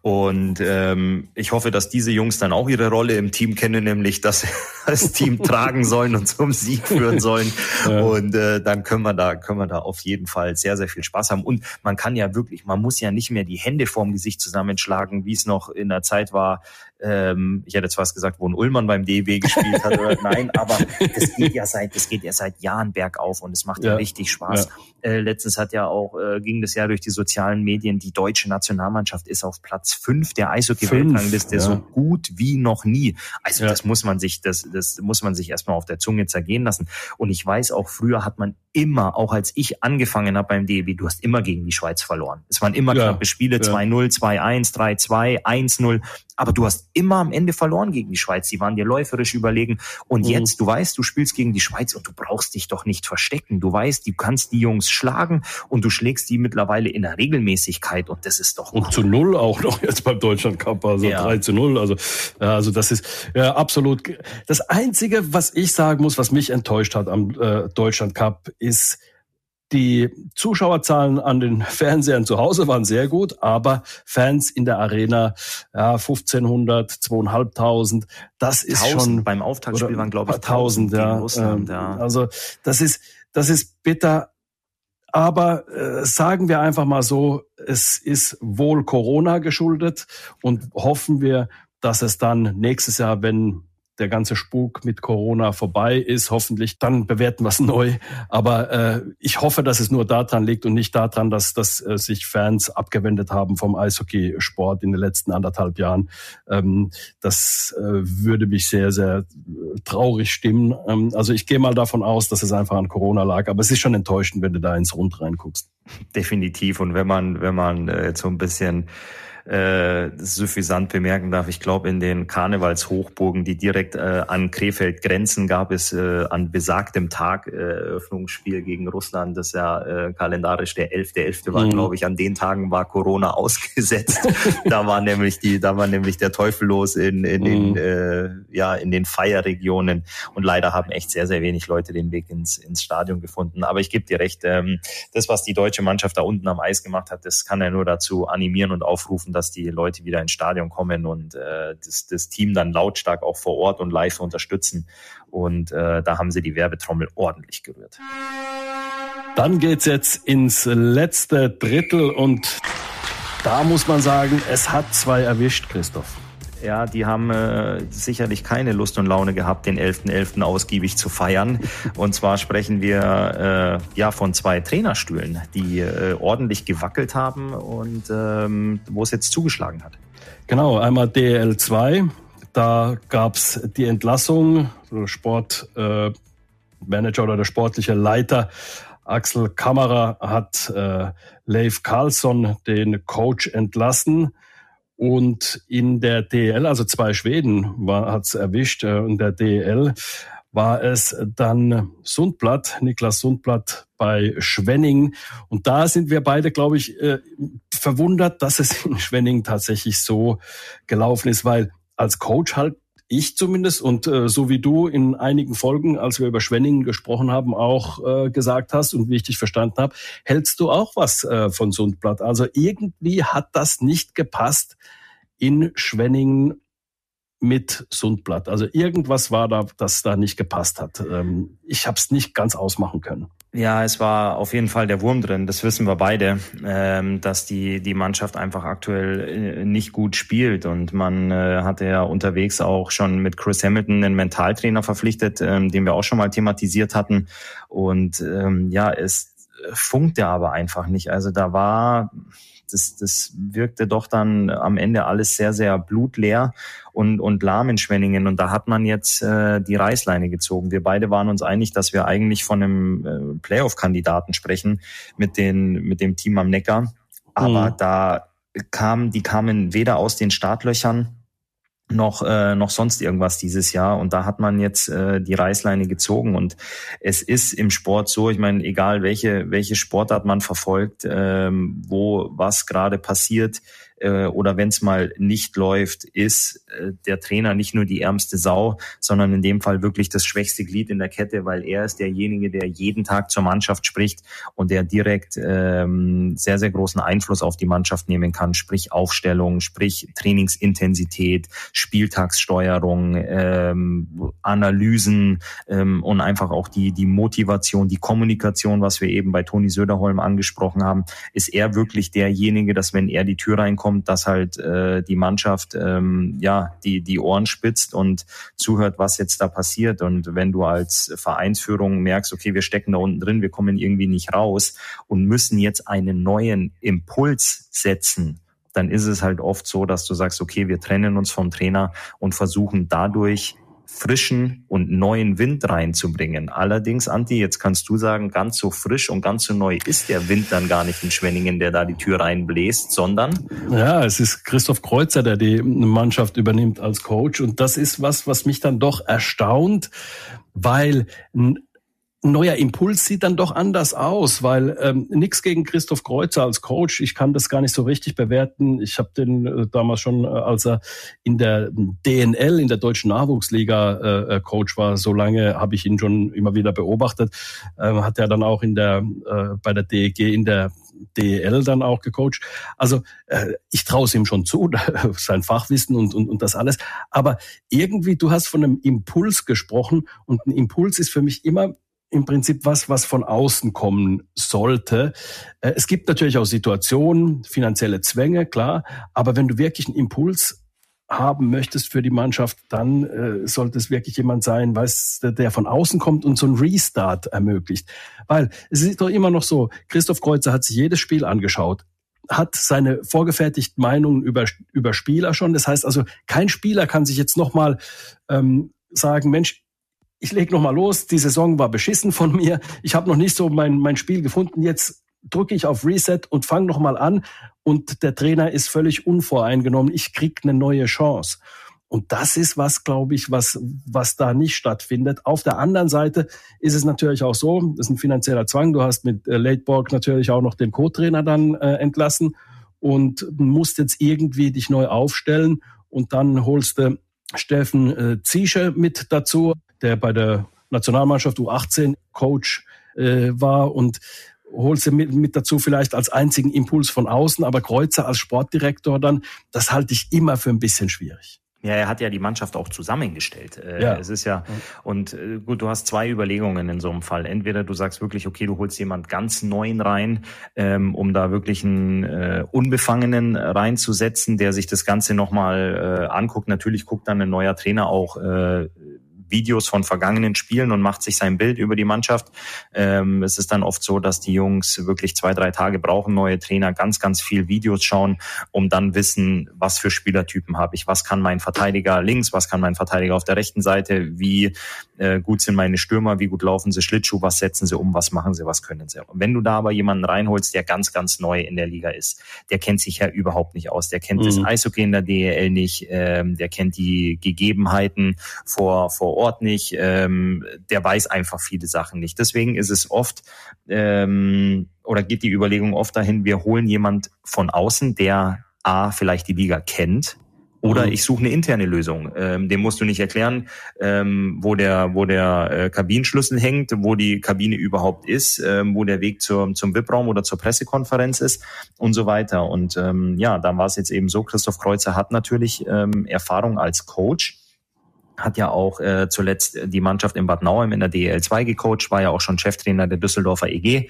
Und ähm, ich hoffe, dass diese Jungs dann auch ihre Rolle im Team kennen, nämlich dass sie (laughs) das Team (laughs) tragen sollen und zum Sieg führen sollen. Ja. Und äh, dann können wir da, können wir da auf jeden Fall sehr, sehr viel Spaß haben. Und man kann ja wirklich, man muss ja nicht mehr die Hände vorm Gesicht zusammenschlagen, wie es noch in der Zeit war, ähm, ich hätte jetzt fast gesagt, wo ein Ullmann beim DB gespielt hat oder (laughs) nein, aber das geht ja seit, das geht ja seit Jahren bergauf und es macht ja, ja richtig Spaß. Ja. Äh, letztens hat ja auch, äh, ging das ja durch die sozialen Medien, die deutsche Nationalmannschaft ist auf Platz fünf der Eishockey-Weltrangliste, ja. so gut wie noch nie. Also das muss man sich, das, das muss man sich erstmal auf der Zunge zergehen lassen. Und ich weiß auch, früher hat man immer, auch als ich angefangen habe beim DEB, du hast immer gegen die Schweiz verloren. Es waren immer knappe Spiele, 2-0, 2-1, 3-2, 1-0 aber du hast immer am Ende verloren gegen die Schweiz. Die waren dir läuferisch überlegen. Und mhm. jetzt, du weißt, du spielst gegen die Schweiz und du brauchst dich doch nicht verstecken. Du weißt, du kannst die Jungs schlagen und du schlägst die mittlerweile in der Regelmäßigkeit und das ist doch. Und cool. zu null auch noch jetzt beim Deutschland Cup, also ja. 3 zu null. Also, also das ist ja, absolut. Das Einzige, was ich sagen muss, was mich enttäuscht hat am äh, Deutschland Cup, ist, die Zuschauerzahlen an den Fernsehern zu Hause waren sehr gut, aber Fans in der Arena, ja, 1500, 2500, das ist 1000, schon beim Auftaktspiel waren glaube ich 1000, ja, Russland, ähm, ja. Also das ist das ist bitter, aber äh, sagen wir einfach mal so, es ist wohl Corona geschuldet und hoffen wir, dass es dann nächstes Jahr, wenn der ganze Spuk mit Corona vorbei ist, hoffentlich, dann bewerten wir es (laughs) neu. Aber äh, ich hoffe, dass es nur daran liegt und nicht daran, dass, dass äh, sich Fans abgewendet haben vom Eishockeysport in den letzten anderthalb Jahren. Ähm, das äh, würde mich sehr, sehr äh, traurig stimmen. Ähm, also ich gehe mal davon aus, dass es einfach an Corona lag. Aber es ist schon enttäuschend, wenn du da ins Rund reinguckst. Definitiv. Und wenn man, wenn man äh, jetzt so ein bisschen äh, suffisant bemerken darf, ich glaube, in den Karnevalshochburgen, die direkt äh, an Krefeld grenzen, gab es äh, an besagtem Tag äh, Eröffnungsspiel gegen Russland, das ja äh, kalendarisch der 11.11. .11. war, mhm. glaube ich. An den Tagen war Corona (laughs) ausgesetzt. da war nämlich die, da war nämlich der Teufel los in, in mhm. den, äh, ja, in den Feierregionen. Und leider haben echt sehr, sehr wenig Leute den Weg ins, ins Stadion gefunden. Aber ich gebe dir recht, ähm, das, was die deutsche Mannschaft da unten am Eis gemacht hat, das kann ja nur dazu animieren und aufrufen, dass die Leute wieder ins Stadion kommen und äh, das, das Team dann lautstark auch vor Ort und live unterstützen. Und äh, da haben sie die Werbetrommel ordentlich gerührt. Dann geht's jetzt ins letzte Drittel und da muss man sagen, es hat zwei erwischt, Christoph. Ja, die haben äh, sicherlich keine Lust und Laune gehabt, den 11.11. .11. ausgiebig zu feiern. Und zwar sprechen wir äh, ja von zwei Trainerstühlen, die äh, ordentlich gewackelt haben und ähm, wo es jetzt zugeschlagen hat. Genau, einmal DL2. Da gab's die Entlassung. Sportmanager äh, oder der sportliche Leiter Axel Kammerer hat äh, Leif Carlsson, den Coach, entlassen. Und in der DL, also zwei Schweden hat es erwischt, äh, in der DL war es dann Sundblatt, Niklas Sundblatt bei Schwenning. Und da sind wir beide, glaube ich, äh, verwundert, dass es in Schwenning tatsächlich so gelaufen ist, weil als Coach halt ich zumindest und äh, so wie du in einigen Folgen, als wir über Schwenningen gesprochen haben, auch äh, gesagt hast und wie ich dich verstanden habe, hältst du auch was äh, von Sundblatt. Also irgendwie hat das nicht gepasst in Schwenningen mit Sundblatt. Also irgendwas war da, das da nicht gepasst hat. Ähm, ich habe es nicht ganz ausmachen können. Ja, es war auf jeden Fall der Wurm drin. Das wissen wir beide, ähm, dass die die Mannschaft einfach aktuell äh, nicht gut spielt und man äh, hatte ja unterwegs auch schon mit Chris Hamilton einen Mentaltrainer verpflichtet, ähm, den wir auch schon mal thematisiert hatten. Und ähm, ja, es funkte aber einfach nicht. Also da war das, das wirkte doch dann am Ende alles sehr, sehr blutleer und, und lahm in Schwenningen. Und da hat man jetzt äh, die Reißleine gezogen. Wir beide waren uns einig, dass wir eigentlich von einem äh, Playoff-Kandidaten sprechen mit, den, mit dem Team am Neckar. Aber mhm. da kam, die kamen weder aus den Startlöchern noch äh, noch sonst irgendwas dieses Jahr und da hat man jetzt äh, die Reißleine gezogen und es ist im Sport so, ich meine, egal welche welche Sportart man verfolgt, ähm, wo was gerade passiert, äh, oder wenn es mal nicht läuft, ist äh, der Trainer nicht nur die ärmste Sau, sondern in dem Fall wirklich das schwächste Glied in der Kette, weil er ist derjenige, der jeden Tag zur Mannschaft spricht und der direkt ähm, sehr, sehr großen Einfluss auf die Mannschaft nehmen kann, sprich Aufstellung, sprich Trainingsintensität, Spieltagssteuerung, ähm, Analysen ähm, und einfach auch die, die Motivation, die Kommunikation, was wir eben bei Toni Söderholm angesprochen haben, ist er wirklich derjenige, dass wenn er die Tür reinkommt, kommt, dass halt äh, die Mannschaft ähm, ja die die Ohren spitzt und zuhört, was jetzt da passiert. Und wenn du als Vereinsführung merkst, okay, wir stecken da unten drin, wir kommen irgendwie nicht raus und müssen jetzt einen neuen Impuls setzen, dann ist es halt oft so, dass du sagst, okay, wir trennen uns vom Trainer und versuchen dadurch frischen und neuen Wind reinzubringen. Allerdings, Anti, jetzt kannst du sagen, ganz so frisch und ganz so neu ist der Wind dann gar nicht in Schwenningen, der da die Tür reinbläst, sondern? Ja, es ist Christoph Kreuzer, der die Mannschaft übernimmt als Coach. Und das ist was, was mich dann doch erstaunt, weil neuer Impuls sieht dann doch anders aus, weil ähm, nichts gegen Christoph Kreuzer als Coach. Ich kann das gar nicht so richtig bewerten. Ich habe den äh, damals schon, äh, als er in der DNL, in der deutschen Nachwuchsliga äh, äh, Coach war, so lange habe ich ihn schon immer wieder beobachtet. Ähm, hat er dann auch in der äh, bei der DEG in der DEL dann auch gecoacht. Also äh, ich traue es ihm schon zu, (laughs) sein Fachwissen und, und, und das alles. Aber irgendwie, du hast von einem Impuls gesprochen und ein Impuls ist für mich immer im Prinzip was, was von außen kommen sollte. Äh, es gibt natürlich auch Situationen, finanzielle Zwänge, klar, aber wenn du wirklich einen Impuls haben möchtest für die Mannschaft, dann äh, sollte es wirklich jemand sein, weiß, der von außen kommt und so einen Restart ermöglicht. Weil es ist doch immer noch so, Christoph Kreuzer hat sich jedes Spiel angeschaut, hat seine vorgefertigten Meinungen über, über Spieler schon. Das heißt also, kein Spieler kann sich jetzt nochmal ähm, sagen, Mensch, ich leg noch mal los, die Saison war beschissen von mir, ich habe noch nicht so mein, mein Spiel gefunden, jetzt drücke ich auf Reset und fange noch mal an. Und der Trainer ist völlig unvoreingenommen, ich krieg eine neue Chance. Und das ist was, glaube ich, was, was da nicht stattfindet. Auf der anderen Seite ist es natürlich auch so, das ist ein finanzieller Zwang. Du hast mit äh, Lateborg natürlich auch noch den Co-Trainer dann äh, entlassen und musst jetzt irgendwie dich neu aufstellen. Und dann holst du Steffen äh, Ziesche mit dazu, der bei der Nationalmannschaft U18 Coach äh, war und holst du mit, mit dazu vielleicht als einzigen Impuls von außen, aber Kreuzer als Sportdirektor dann, das halte ich immer für ein bisschen schwierig. Ja, er hat ja die Mannschaft auch zusammengestellt. Äh, ja. Es ist ja, und äh, gut, du hast zwei Überlegungen in so einem Fall. Entweder du sagst wirklich, okay, du holst jemand ganz Neuen rein, ähm, um da wirklich einen äh, Unbefangenen reinzusetzen, der sich das Ganze nochmal äh, anguckt. Natürlich guckt dann ein neuer Trainer auch äh, Videos von vergangenen Spielen und macht sich sein Bild über die Mannschaft. Ähm, es ist dann oft so, dass die Jungs wirklich zwei, drei Tage brauchen, neue Trainer, ganz, ganz viel Videos schauen, um dann wissen, was für Spielertypen habe ich, was kann mein Verteidiger links, was kann mein Verteidiger auf der rechten Seite, wie äh, gut sind meine Stürmer, wie gut laufen sie? Schlittschuh, was setzen sie um, was machen sie, was können sie. Und wenn du da aber jemanden reinholst, der ganz, ganz neu in der Liga ist, der kennt sich ja überhaupt nicht aus, der kennt mhm. das Eishockey in der DEL nicht, ähm, der kennt die Gegebenheiten vor, vor Ort nicht, ähm, der weiß einfach viele Sachen nicht. Deswegen ist es oft ähm, oder geht die Überlegung oft dahin, wir holen jemand von außen, der A, vielleicht die Liga kennt, oder mhm. ich suche eine interne Lösung. Ähm, dem musst du nicht erklären, ähm, wo der, wo der äh, Kabinenschlüssel hängt, wo die Kabine überhaupt ist, ähm, wo der Weg zur, zum VIP-Raum oder zur Pressekonferenz ist und so weiter. Und ähm, ja, dann war es jetzt eben so, Christoph Kreuzer hat natürlich ähm, Erfahrung als Coach hat ja auch äh, zuletzt die Mannschaft in Bad Nauheim in der DL2 gecoacht, war ja auch schon Cheftrainer der Düsseldorfer EG.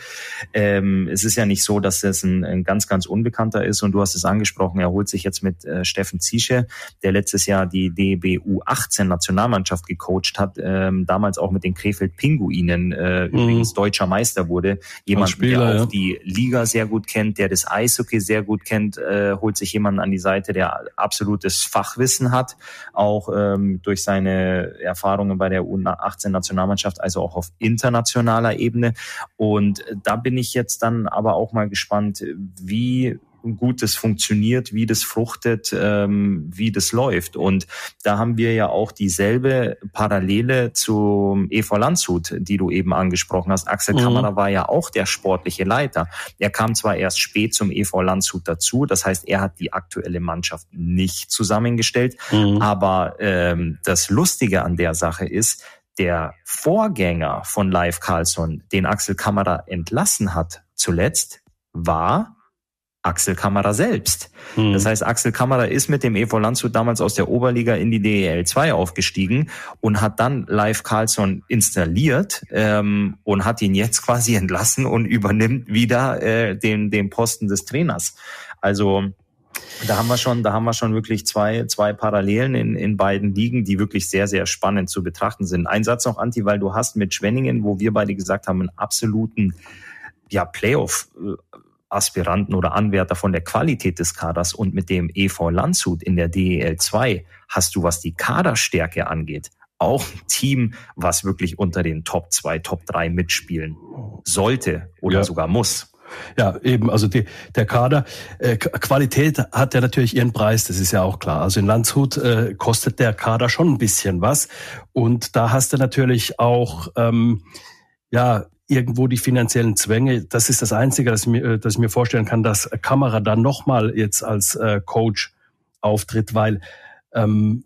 Ähm, es ist ja nicht so, dass es ein, ein, ganz, ganz Unbekannter ist und du hast es angesprochen, er holt sich jetzt mit äh, Steffen Ziesche, der letztes Jahr die DBU 18 Nationalmannschaft gecoacht hat, ähm, damals auch mit den Krefeld Pinguinen äh, mhm. übrigens deutscher Meister wurde. Jemand, Spieler, der auch ja. die Liga sehr gut kennt, der das Eishockey sehr gut kennt, äh, holt sich jemanden an die Seite, der absolutes Fachwissen hat, auch ähm, durch sein seine Erfahrungen bei der U18-Nationalmannschaft, also auch auf internationaler Ebene. Und da bin ich jetzt dann aber auch mal gespannt, wie gut das funktioniert, wie das fruchtet, ähm, wie das läuft. Und da haben wir ja auch dieselbe Parallele zum EV Landshut, die du eben angesprochen hast. Axel mhm. Kammerer war ja auch der sportliche Leiter. Er kam zwar erst spät zum EV Landshut dazu, das heißt, er hat die aktuelle Mannschaft nicht zusammengestellt. Mhm. Aber ähm, das Lustige an der Sache ist, der Vorgänger von Live Carlson, den Axel Kammerer entlassen hat zuletzt, war Axel Kammerer selbst. Mhm. Das heißt, Axel Kammerer ist mit dem EV Landshut damals aus der Oberliga in die DEL 2 aufgestiegen und hat dann Live Carlson installiert ähm, und hat ihn jetzt quasi (laughs) entlassen und übernimmt wieder äh, den, den Posten des Trainers. Also Da haben wir schon, da haben wir schon wirklich zwei, zwei Parallelen in, in beiden Ligen, die wirklich sehr, sehr spannend zu betrachten sind. Ein Satz noch, Anti, weil du hast mit Schwenningen, wo wir beide gesagt haben, einen absoluten, ja, Playoff, Aspiranten oder Anwärter von der Qualität des Kaders und mit dem EV Landshut in der DEL 2 hast du, was die Kaderstärke angeht, auch ein Team, was wirklich unter den Top 2, Top 3 mitspielen sollte oder ja. sogar muss. Ja, eben, also die, der Kader, äh, Qualität hat ja natürlich ihren Preis, das ist ja auch klar. Also in Landshut äh, kostet der Kader schon ein bisschen was. Und da hast du natürlich auch, ähm, ja, irgendwo die finanziellen Zwänge. Das ist das Einzige, das ich mir, äh, das ich mir vorstellen kann, dass Kamera dann nochmal jetzt als äh, Coach auftritt, weil ähm,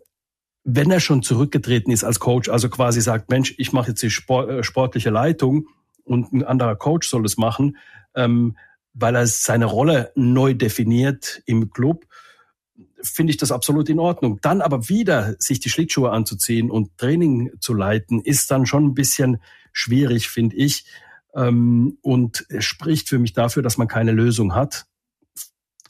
wenn er schon zurückgetreten ist als Coach, also quasi sagt, Mensch, ich mache jetzt die Sport, äh, sportliche Leitung und ein anderer Coach soll es machen, ähm, weil er seine Rolle neu definiert im Club, finde ich das absolut in Ordnung. Dann aber wieder sich die Schlittschuhe anzuziehen und Training zu leiten, ist dann schon ein bisschen schwierig, finde ich. Ähm, und spricht für mich dafür, dass man keine Lösung hat,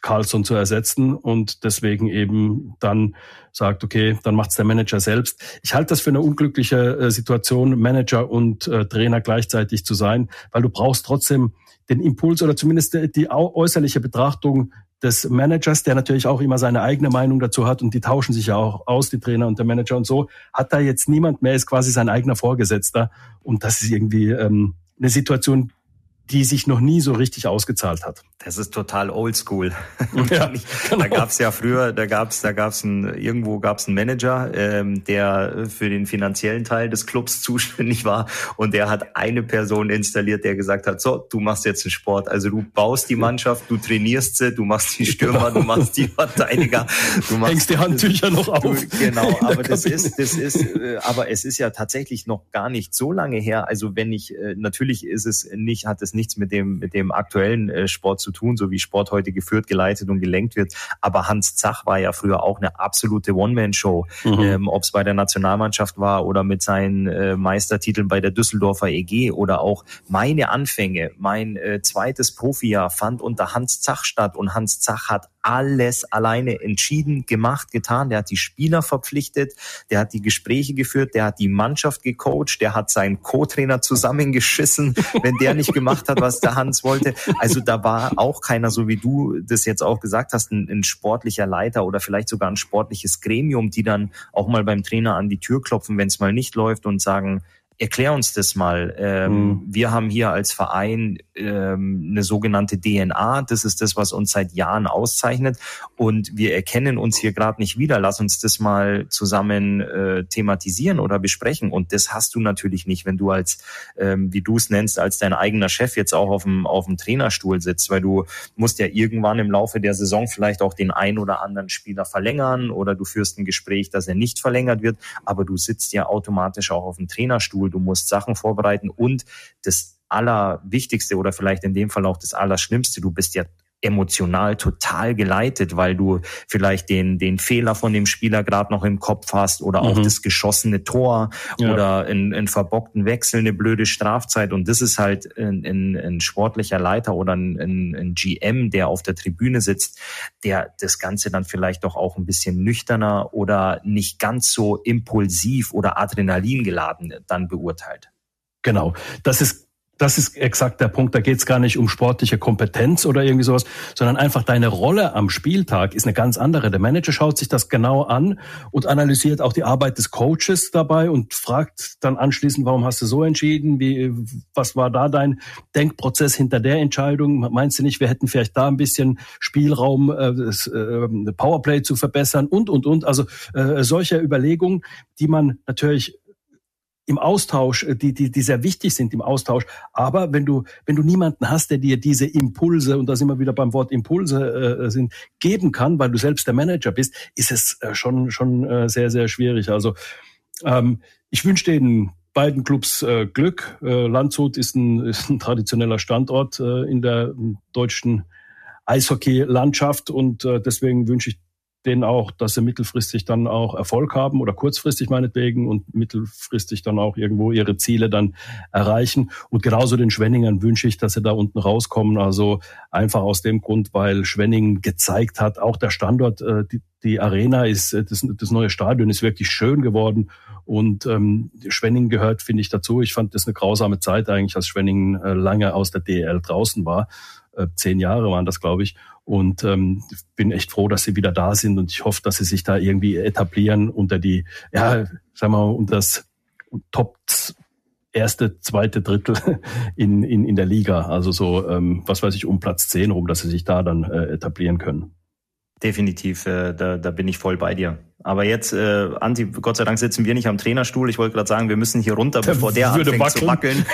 Carlson zu ersetzen und deswegen eben dann sagt, okay, dann macht's der Manager selbst. Ich halte das für eine unglückliche äh, Situation, Manager und äh, Trainer gleichzeitig zu sein, weil du brauchst trotzdem den Impuls oder zumindest die äußerliche Betrachtung des Managers, der natürlich auch immer seine eigene Meinung dazu hat und die tauschen sich ja auch aus, die Trainer und der Manager und so, hat da jetzt niemand mehr, ist quasi sein eigener Vorgesetzter und das ist irgendwie ähm, eine Situation, die sich noch nie so richtig ausgezahlt hat. Das ist total oldschool. (laughs) Ja, (laughs) genau. Da gab's ja früher, da gab's, da gab's ein, irgendwo gab's einen Manager, ähm, der für den finanziellen Teil des Clubs (laughs) zuständig war und der hat eine Person installiert, der gesagt hat, so, du machst jetzt einen Sport, also du baust die Mannschaft, du trainierst sie, du machst die Stürmer, genau. du machst die Verteidiger, du machst hängst die Handtücher noch auf. Du, genau, aber das ist, das ist, äh, aber es ist ja tatsächlich noch gar nicht so lange her. Also wenn ich, äh, natürlich ist es nicht, hat es nichts mit dem mit dem aktuellen äh, Sport zu tun, so wie Sport heute geführt, geleitet und gelenkt wird. Aber Hans Zach war ja früher auch eine absolute One-Man-Show. Mhm. Ähm, Ob es bei der Nationalmannschaft war oder mit seinen äh, Meistertiteln bei der Düsseldorfer EG oder auch meine Anfänge, mein äh, zweites Profijahr fand unter Hans Zach statt und Hans Zach hat alles alleine entschieden, gemacht, getan. Der hat die Spieler verpflichtet, der hat die Gespräche geführt, der hat die Mannschaft gecoacht, der hat seinen Co-Trainer zusammengeschissen, (laughs) wenn der nicht gemacht hat, was der Hans wollte. Also da war auch keiner, so wie du das jetzt auch gesagt hast, ein, ein sportlicher Leiter oder vielleicht sogar ein sportliches Gremium, die dann auch mal beim Trainer an die Tür klopfen, wenn es mal nicht läuft und sagen, Erklär uns das mal. Ähm, mhm. Wir haben hier als Verein ähm, eine sogenannte DNA. Das ist das, was uns seit Jahren auszeichnet. Und wir erkennen uns hier gerade nicht wieder. Lass uns das mal zusammen äh, thematisieren oder besprechen. Und das hast du natürlich nicht, wenn du als, ähm, wie du es nennst, als dein eigener Chef jetzt auch auf dem, auf dem Trainerstuhl sitzt, weil du musst ja irgendwann im Laufe der Saison vielleicht auch den ein oder anderen Spieler verlängern oder du führst ein Gespräch, dass er nicht verlängert wird. Aber du sitzt ja automatisch auch auf dem Trainerstuhl Schul, du musst Sachen vorbereiten und das Allerwichtigste oder vielleicht in dem Fall auch das Allerschlimmste, du bist ja emotional total geleitet, weil du vielleicht den, den Fehler von dem Spieler gerade noch im Kopf hast oder auch mhm. das geschossene Tor ja. oder einen verbockten Wechsel, eine blöde Strafzeit. Und das ist halt ein, ein, ein sportlicher Leiter oder ein, ein, ein GM, der auf der Tribüne sitzt, der das Ganze dann vielleicht doch auch ein bisschen nüchterner oder nicht ganz so impulsiv oder adrenalin geladen dann beurteilt. Genau. Das ist das ist exakt der Punkt. Da geht es gar nicht um sportliche Kompetenz oder irgendwie sowas, sondern einfach deine Rolle am Spieltag ist eine ganz andere. Der Manager schaut sich das genau an und analysiert auch die Arbeit des Coaches dabei und fragt dann anschließend, warum hast du so entschieden? Wie, was war da dein Denkprozess hinter der Entscheidung? Meinst du nicht, wir hätten vielleicht da ein bisschen Spielraum, äh, das äh, Powerplay zu verbessern und, und, und? Also äh, solche Überlegungen, die man natürlich im Austausch, äh, die, die, die sehr wichtig sind im Austausch. Aber wenn du, wenn du niemanden hast, der dir diese Impulse, und da sind wir wieder beim Wort Impulse äh, sind, geben kann, weil du selbst der Manager bist, ist es äh, schon, schon äh, sehr, sehr schwierig. Also ähm, ich wünsche den beiden Clubs äh, Glück. Äh, Landshut ist ein, (laughs) ist ein traditioneller Standort äh, in der deutschen Eishockey-Landschaft und äh, deswegen wünsche ich denen auch, dass sie mittelfristig dann auch Erfolg haben oder kurzfristig meinetwegen und mittelfristig dann auch irgendwo ihre Ziele dann erreichen. Und genauso den Schwenningern wünsche ich, dass sie da unten rauskommen. Also einfach aus dem Grund, weil Schwenningen gezeigt hat, auch der Standort, äh, die, die Arena ist, äh, das, das neue Stadion ist wirklich schön geworden. Und ähm, Schwenningen gehört, finde ich, dazu. Ich fand das eine grausame Zeit eigentlich, als Schwenningen äh, lange aus der DL draußen war. Äh, zehn Jahre waren das, glaube ich. Und ähm, bin echt froh, dass sie wieder da sind und ich hoffe, dass sie sich da irgendwie etablieren unter die, ja, sagen wir mal, unter das Top erste, zweite Drittel (laughs) in, in, in der Liga. Also so, ähm, was weiß ich, um Platz zehn rum, dass sie sich da dann äh, etablieren können. Definitiv, äh, da, da bin ich voll bei dir. Aber jetzt, äh, Anti, Gott sei Dank sitzen wir nicht am Trainerstuhl. Ich wollte gerade sagen, wir müssen hier runter, bevor der, anfängt wackeln. zu wackeln.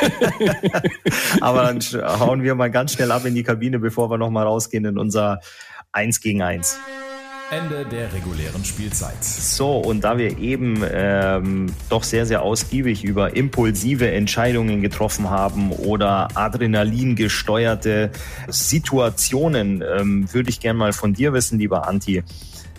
(laughs) Aber dann hauen wir mal ganz schnell ab in die Kabine, bevor wir nochmal rausgehen in unser Eins gegen Eins. Ende der regulären Spielzeit. So, und da wir eben ähm, doch sehr, sehr ausgiebig über impulsive Entscheidungen getroffen haben oder Adrenalin gesteuerte Situationen, ähm, würde ich gerne mal von dir wissen, lieber Anti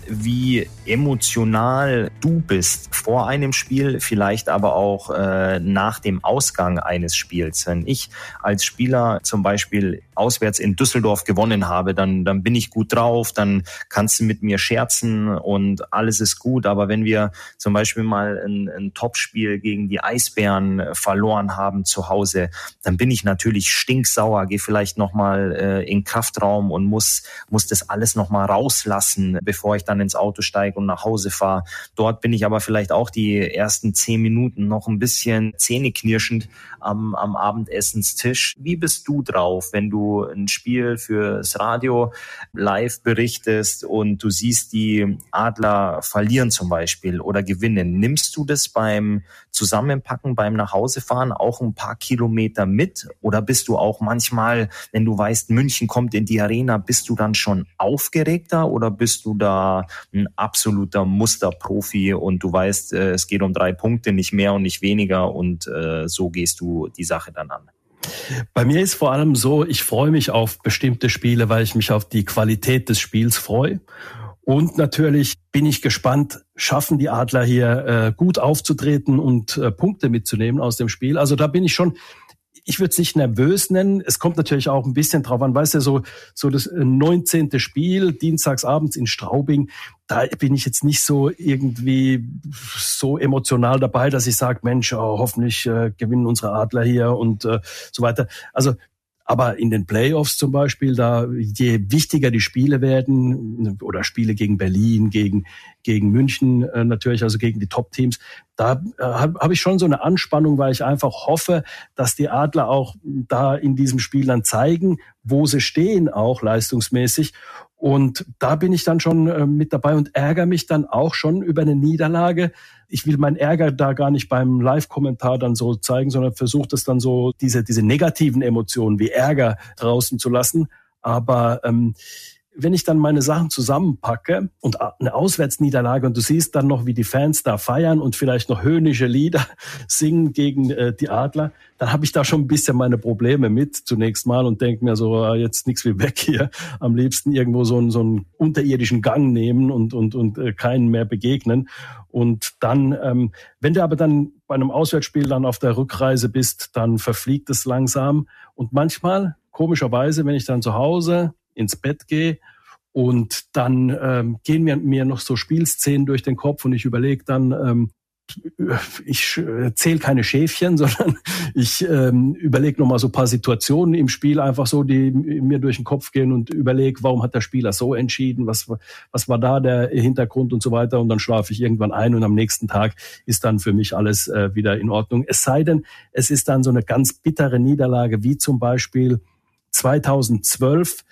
wie emotional du bist vor einem Spiel, vielleicht aber auch äh, nach dem Ausgang eines Spiels. Wenn ich als Spieler zum Beispiel auswärts in Düsseldorf gewonnen habe, dann, dann bin ich gut drauf, dann kannst du mit mir scherzen und alles ist gut. Aber wenn wir zum Beispiel mal ein, ein Topspiel gegen die Eisbären verloren haben zu Hause, dann bin ich natürlich stinksauer, gehe vielleicht nochmal äh, in Kraftraum und muss, muss das alles nochmal rauslassen, bevor ich dann ins Auto steige und nach Hause fahre. Dort bin ich aber vielleicht auch die ersten zehn Minuten noch ein bisschen zähneknirschend am, am Abendessenstisch. Wie bist du drauf, wenn du ein Spiel fürs Radio live berichtest und du siehst die Adler verlieren zum Beispiel oder gewinnen, nimmst du das beim Zusammenpacken, beim Nachhausefahren auch ein paar Kilometer mit? Oder bist du auch manchmal, wenn du weißt, München kommt in die Arena, bist du dann schon aufgeregter oder bist du da ein absoluter Musterprofi und du weißt, äh, es geht um drei Punkte, nicht mehr und nicht weniger und äh, so gehst du die Sache dann an? Bei mir ist vor allem so, ich freue mich auf bestimmte Spiele, weil ich mich auf die Qualität des Spiels freue. Und natürlich bin ich gespannt, schaffen die Adler hier äh, gut aufzutreten und äh, Punkte mitzunehmen aus dem Spiel. Also da bin ich schon ich würde es nicht nervös nennen. Es kommt natürlich auch ein bisschen drauf an, weißt du, so, so das 19. Äh, Spiel, dienstagsabends in Straubing, da bin ich jetzt nicht so irgendwie so emotional dabei, dass ich sage, Mensch, oh, hoffentlich äh, gewinnen unsere Adler hier und äh, so weiter. Also aber in den Playoffs zum Beispiel, da je wichtiger die Spiele werden oder Spiele gegen Berlin, gegen gegen München äh, natürlich, also gegen die Top-Teams, da äh, habe hab ich schon so eine Anspannung, weil ich einfach hoffe, dass die Adler auch da in diesem Spiel dann zeigen, wo sie stehen, auch leistungsmäßig. Und da bin ich dann schon äh, mit dabei und ärgere mich dann auch schon über eine Niederlage, ich will meinen Ärger da gar nicht beim Live-Kommentar dann so zeigen, sondern versuche das dann so, diese, diese negativen Emotionen wie Ärger draußen zu lassen. Aber ähm, wenn ich dann meine Sachen zusammenpacke und eine Auswärtsniederlage und du siehst dann noch, wie die Fans da feiern und vielleicht noch höhnische Lieder (laughs) singen gegen äh, die Adler, dann habe ich da schon ein bisschen meine Probleme mit zunächst mal und denke mir so, ah, jetzt nichts wie weg hier. Am liebsten irgendwo so einen, so einen unterirdischen Gang nehmen und, und, und äh, keinen mehr begegnen. Und dann, ähm, wenn du aber dann bei einem Auswärtsspiel dann auf der Rückreise bist, dann verfliegt es langsam. Und manchmal, komischerweise, wenn ich dann zu Hause ins Bett gehe und dann ähm, gehen mir, mir noch so Spielszenen durch den Kopf und ich überlege dann, ähm, ich zähle keine Schäfchen, (laughs) sondern ich ähm, überlege nochmal so paar Situationen im Spiel einfach so, die mir durch den Kopf gehen und überlege, warum hat der Spieler so entschieden, was, was war da der Hintergrund und so weiter und dann schlafe ich irgendwann ein und am nächsten Tag ist dann für mich alles äh, wieder in Ordnung. Es sei denn, es ist dann so eine ganz bittere Niederlage, wie zum Beispiel 2012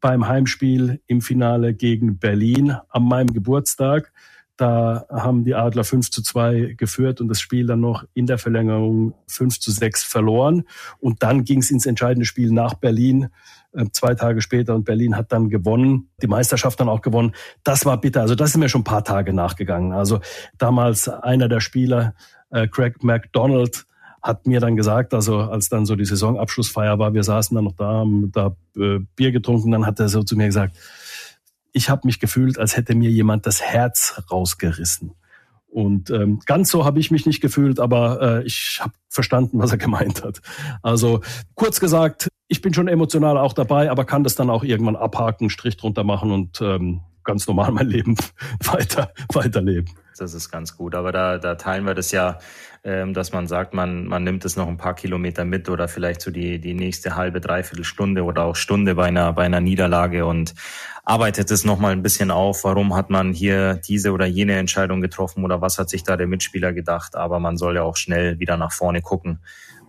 beim Heimspiel im Finale gegen Berlin an meinem Geburtstag. Da haben die Adler 5 zu 2 geführt und das Spiel dann noch in der Verlängerung 5 zu 6 verloren. Und dann ging es ins entscheidende Spiel nach Berlin, äh, zwei Tage später. Und Berlin hat dann gewonnen, die Meisterschaft dann auch gewonnen. Das war bitter. Also das ist mir schon ein paar Tage nachgegangen. Also damals einer der Spieler, äh, Craig McDonald, hat mir dann gesagt, also als dann so die Saisonabschlussfeier war, wir saßen dann noch da, haben da äh, Bier getrunken, dann hat er so zu mir gesagt, ich habe mich gefühlt, als hätte mir jemand das Herz rausgerissen. Und ähm, ganz so habe ich mich nicht gefühlt, aber äh, ich habe verstanden, was er gemeint hat. Also kurz gesagt, ich bin schon emotional auch dabei, aber kann das dann auch irgendwann abhaken, Strich drunter machen und ähm, ganz normal mein Leben (laughs) weiter weiterleben. Das ist ganz gut. Aber da, da teilen wir das ja, ähm, dass man sagt, man, man nimmt es noch ein paar Kilometer mit oder vielleicht so die, die nächste halbe, dreiviertel Stunde oder auch Stunde bei einer, bei einer Niederlage und arbeitet es nochmal ein bisschen auf. Warum hat man hier diese oder jene Entscheidung getroffen oder was hat sich da der Mitspieler gedacht? Aber man soll ja auch schnell wieder nach vorne gucken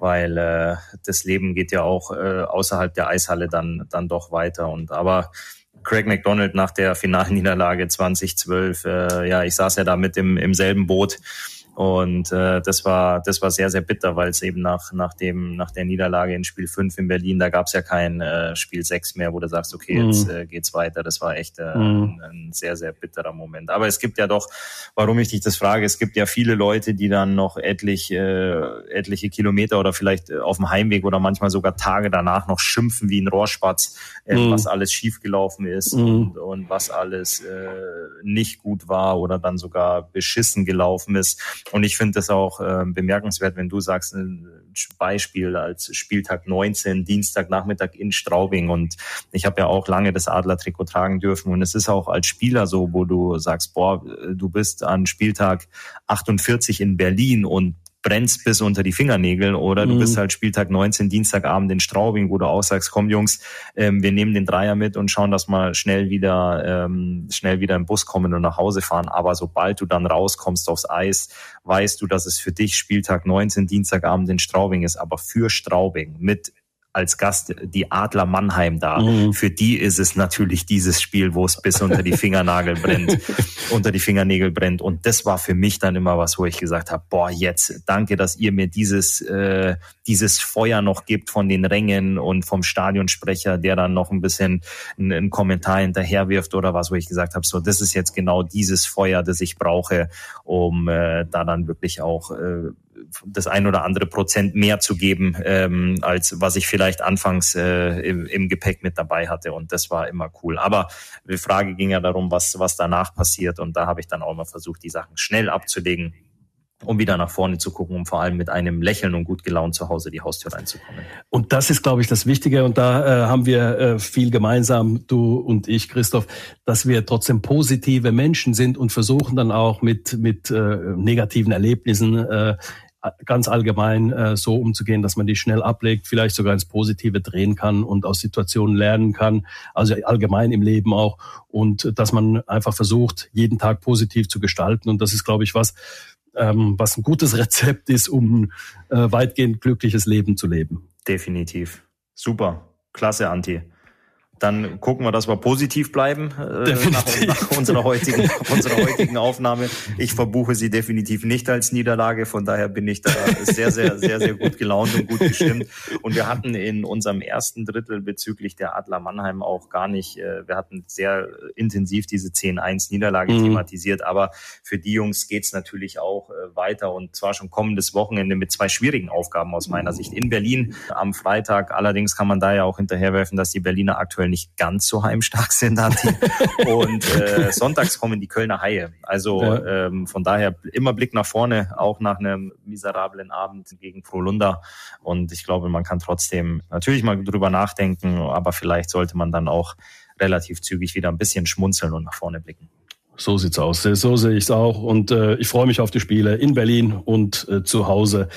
weil äh, das Leben geht ja auch äh, außerhalb der Eishalle dann dann doch weiter und aber Craig McDonald nach der Finalniederlage 2012. Äh, ja, ich saß ja da mit im, im selben Boot und äh, das war das war sehr sehr bitter, weil es eben nach nach dem nach der Niederlage in Spiel 5 in Berlin, da gab es ja kein äh, Spiel 6 mehr, wo du sagst, okay, jetzt mhm. äh, geht's weiter. Das war echt äh, mhm. ein, ein, sehr sehr bitterer Moment. Aber es gibt ja doch, warum ich dich das frage, es gibt ja viele Leute, die dann noch etlich äh, etliche Kilometer oder vielleicht äh, auf dem Heimweg oder manchmal sogar Tage danach noch schimpfen wie ein Rohrspatz, äh, mhm. was alles schiefgelaufen ist mhm. und, und was alles äh, nicht gut war oder dann sogar beschissen gelaufen ist. Und ich finde das auch äh, bemerkenswert, wenn du sagst, ein Beispiel als Spieltag 19, Dienstagnachmittag in Straubing. Und ich habe ja auch lange das Adler-Trikot tragen dürfen. Und es ist auch als Spieler so, wo du sagst, boah, du bist an Spieltag 48 in Berlin und brennst bis unter die Fingernägel oder du mhm. bist halt Spieltag 19, Dienstagabend in Straubing, wo du auch sagst, komm Jungs, ähm, wir nehmen den Dreier mit und schauen, dass wir schnell wieder, ähm, schnell wieder im Bus kommen und nach Hause fahren. Aber sobald du dann rauskommst aufs Eis, weißt du, dass es für dich Spieltag 19, Dienstagabend in Straubing ist, aber für Straubing mit als Gast die Adler Mannheim da. Mhm. Für die ist es natürlich dieses Spiel, wo es bis unter die Fingernagel brennt, (laughs) unter die Fingernägel brennt. Und das war für mich dann immer was, wo ich gesagt habe, boah, jetzt danke, dass ihr mir dieses, äh, dieses Feuer noch gibt von den Rängen und vom Stadionsprecher, der dann noch ein bisschen einen, einen Kommentar hinterher wirft oder was, wo ich gesagt habe, so, das ist jetzt genau dieses Feuer, das ich brauche, um äh, da dann wirklich auch äh, das ein oder andere Prozent mehr zu geben, ähm, als was ich vielleicht anfangs äh, im, im Gepäck mit dabei hatte. Und das war immer cool. Aber die Frage ging ja darum, was, was danach passiert. Und da habe ich dann auch mal versucht, die Sachen schnell abzulegen um wieder nach vorne zu gucken, um vor allem mit einem Lächeln und gut gelaunt zu Hause die Haustür reinzukommen. Und das ist, glaube ich, das Wichtige. Und da äh, haben wir äh, viel gemeinsam, du und ich, Christoph, dass wir trotzdem positive Menschen sind und versuchen dann auch mit, mit äh, negativen Erlebnissen äh, ganz allgemein äh, so umzugehen, dass man die schnell ablegt, vielleicht sogar ins Positive drehen kann und aus Situationen lernen kann, also allgemein im Leben auch und dass man einfach versucht, jeden Tag positiv zu gestalten und das ist, glaube ich, was, ähm, was ein gutes (laughs) Rezept ist, um äh, weitgehend glückliches Leben zu leben. Definitiv. Super. Klasse, Anti dann gucken wir, dass wir positiv bleiben äh, nach, nach, unserer heutigen, (laughs) unserer heutigen Aufnahme. Ich verbuche sie definitiv nicht als Niederlage, von daher bin ich da sehr, sehr, sehr, sehr gut gelaunt und gut gestimmt. Und wir hatten in unserem ersten Drittel bezüglich der Adler Mannheim auch gar nicht, äh, wir hatten sehr intensiv diese 10-1 Niederlage mhm. thematisiert, aber für die Jungs geht's natürlich auch äh, weiter und zwar schon kommendes Wochenende mit zwei schwierigen Aufgaben aus meiner Sicht. In Berlin am Freitag, allerdings kann man da ja auch hinterherwerfen, dass die Berliner aktuell nicht ganz so heimstark sind. (laughs) und äh, sonntags kommen die Kölner Haie. Also ja. ähm, von daher immer Blick nach vorne, auch nach einem miserablen Abend gegen Prolunda. Und ich glaube, man kann trotzdem natürlich mal drüber nachdenken, aber vielleicht sollte man dann auch relativ zügig wieder ein bisschen schmunzeln und nach vorne blicken. So sieht's aus. So sehe ich es auch. Und äh, ich freue mich auf die Spiele in Berlin und äh, zu Hause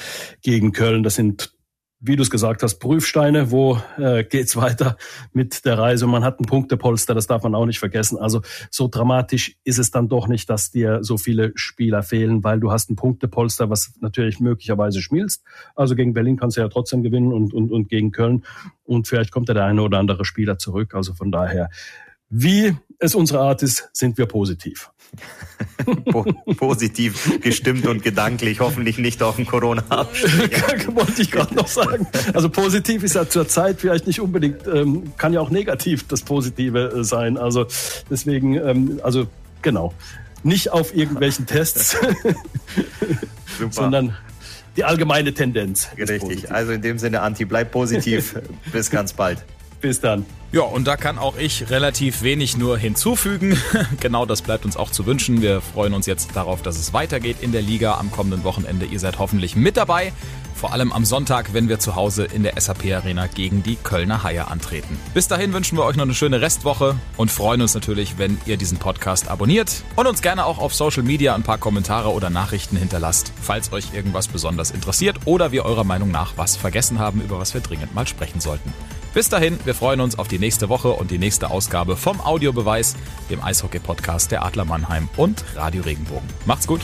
gegen Köln. Das sind wie du es gesagt hast, Prüfsteine, wo äh, geht's (laughs) weiter mit der Reise. Und man hat ein Punktepolster, das darf man auch nicht vergessen. Also so dramatisch ist es dann doch nicht, dass dir so viele Spieler fehlen, weil du hast ein Punktepolster, was natürlich möglicherweise schmilzt. Also gegen Berlin kannst du ja trotzdem gewinnen und, und, und gegen Köln. Und vielleicht kommt ja der eine oder andere Spieler zurück. Also von daher, wie es unsere Art ist, sind wir positiv. (laughs) positiv gestimmt und gedanklich, hoffentlich nicht auf den corona (laughs) Wollte ich gerade noch sagen. Also positiv ist ja zurzeit vielleicht nicht unbedingt, ähm, kann ja auch negativ das Positive äh, sein. Also deswegen, ähm, also genau, nicht auf irgendwelchen Tests, (laughs) sondern die allgemeine Tendenz. Richtig. Also in dem Sinne, Anti, bleib positiv. Bis ganz bald. Bis dann. Ja, und da kann auch ich relativ wenig nur hinzufügen. (laughs) genau das bleibt uns auch zu wünschen. Wir freuen uns jetzt darauf, dass es weitergeht in der Liga am kommenden Wochenende. Ihr seid hoffentlich mit dabei. Vor allem am Sonntag, wenn wir zu Hause in der SAP Arena gegen die Kölner Haie antreten. Bis dahin wünschen wir euch noch eine schöne Restwoche und freuen uns natürlich, wenn ihr diesen Podcast abonniert und uns gerne auch auf Social Media ein paar Kommentare oder Nachrichten hinterlasst, falls euch irgendwas besonders interessiert oder wir eurer Meinung nach was vergessen haben, über was wir dringend mal sprechen sollten. Bis dahin, wir freuen uns auf die nächste Woche und die nächste Ausgabe vom Audiobeweis, dem Eishockey-Podcast der Adler Mannheim und Radio Regenbogen. Macht's gut!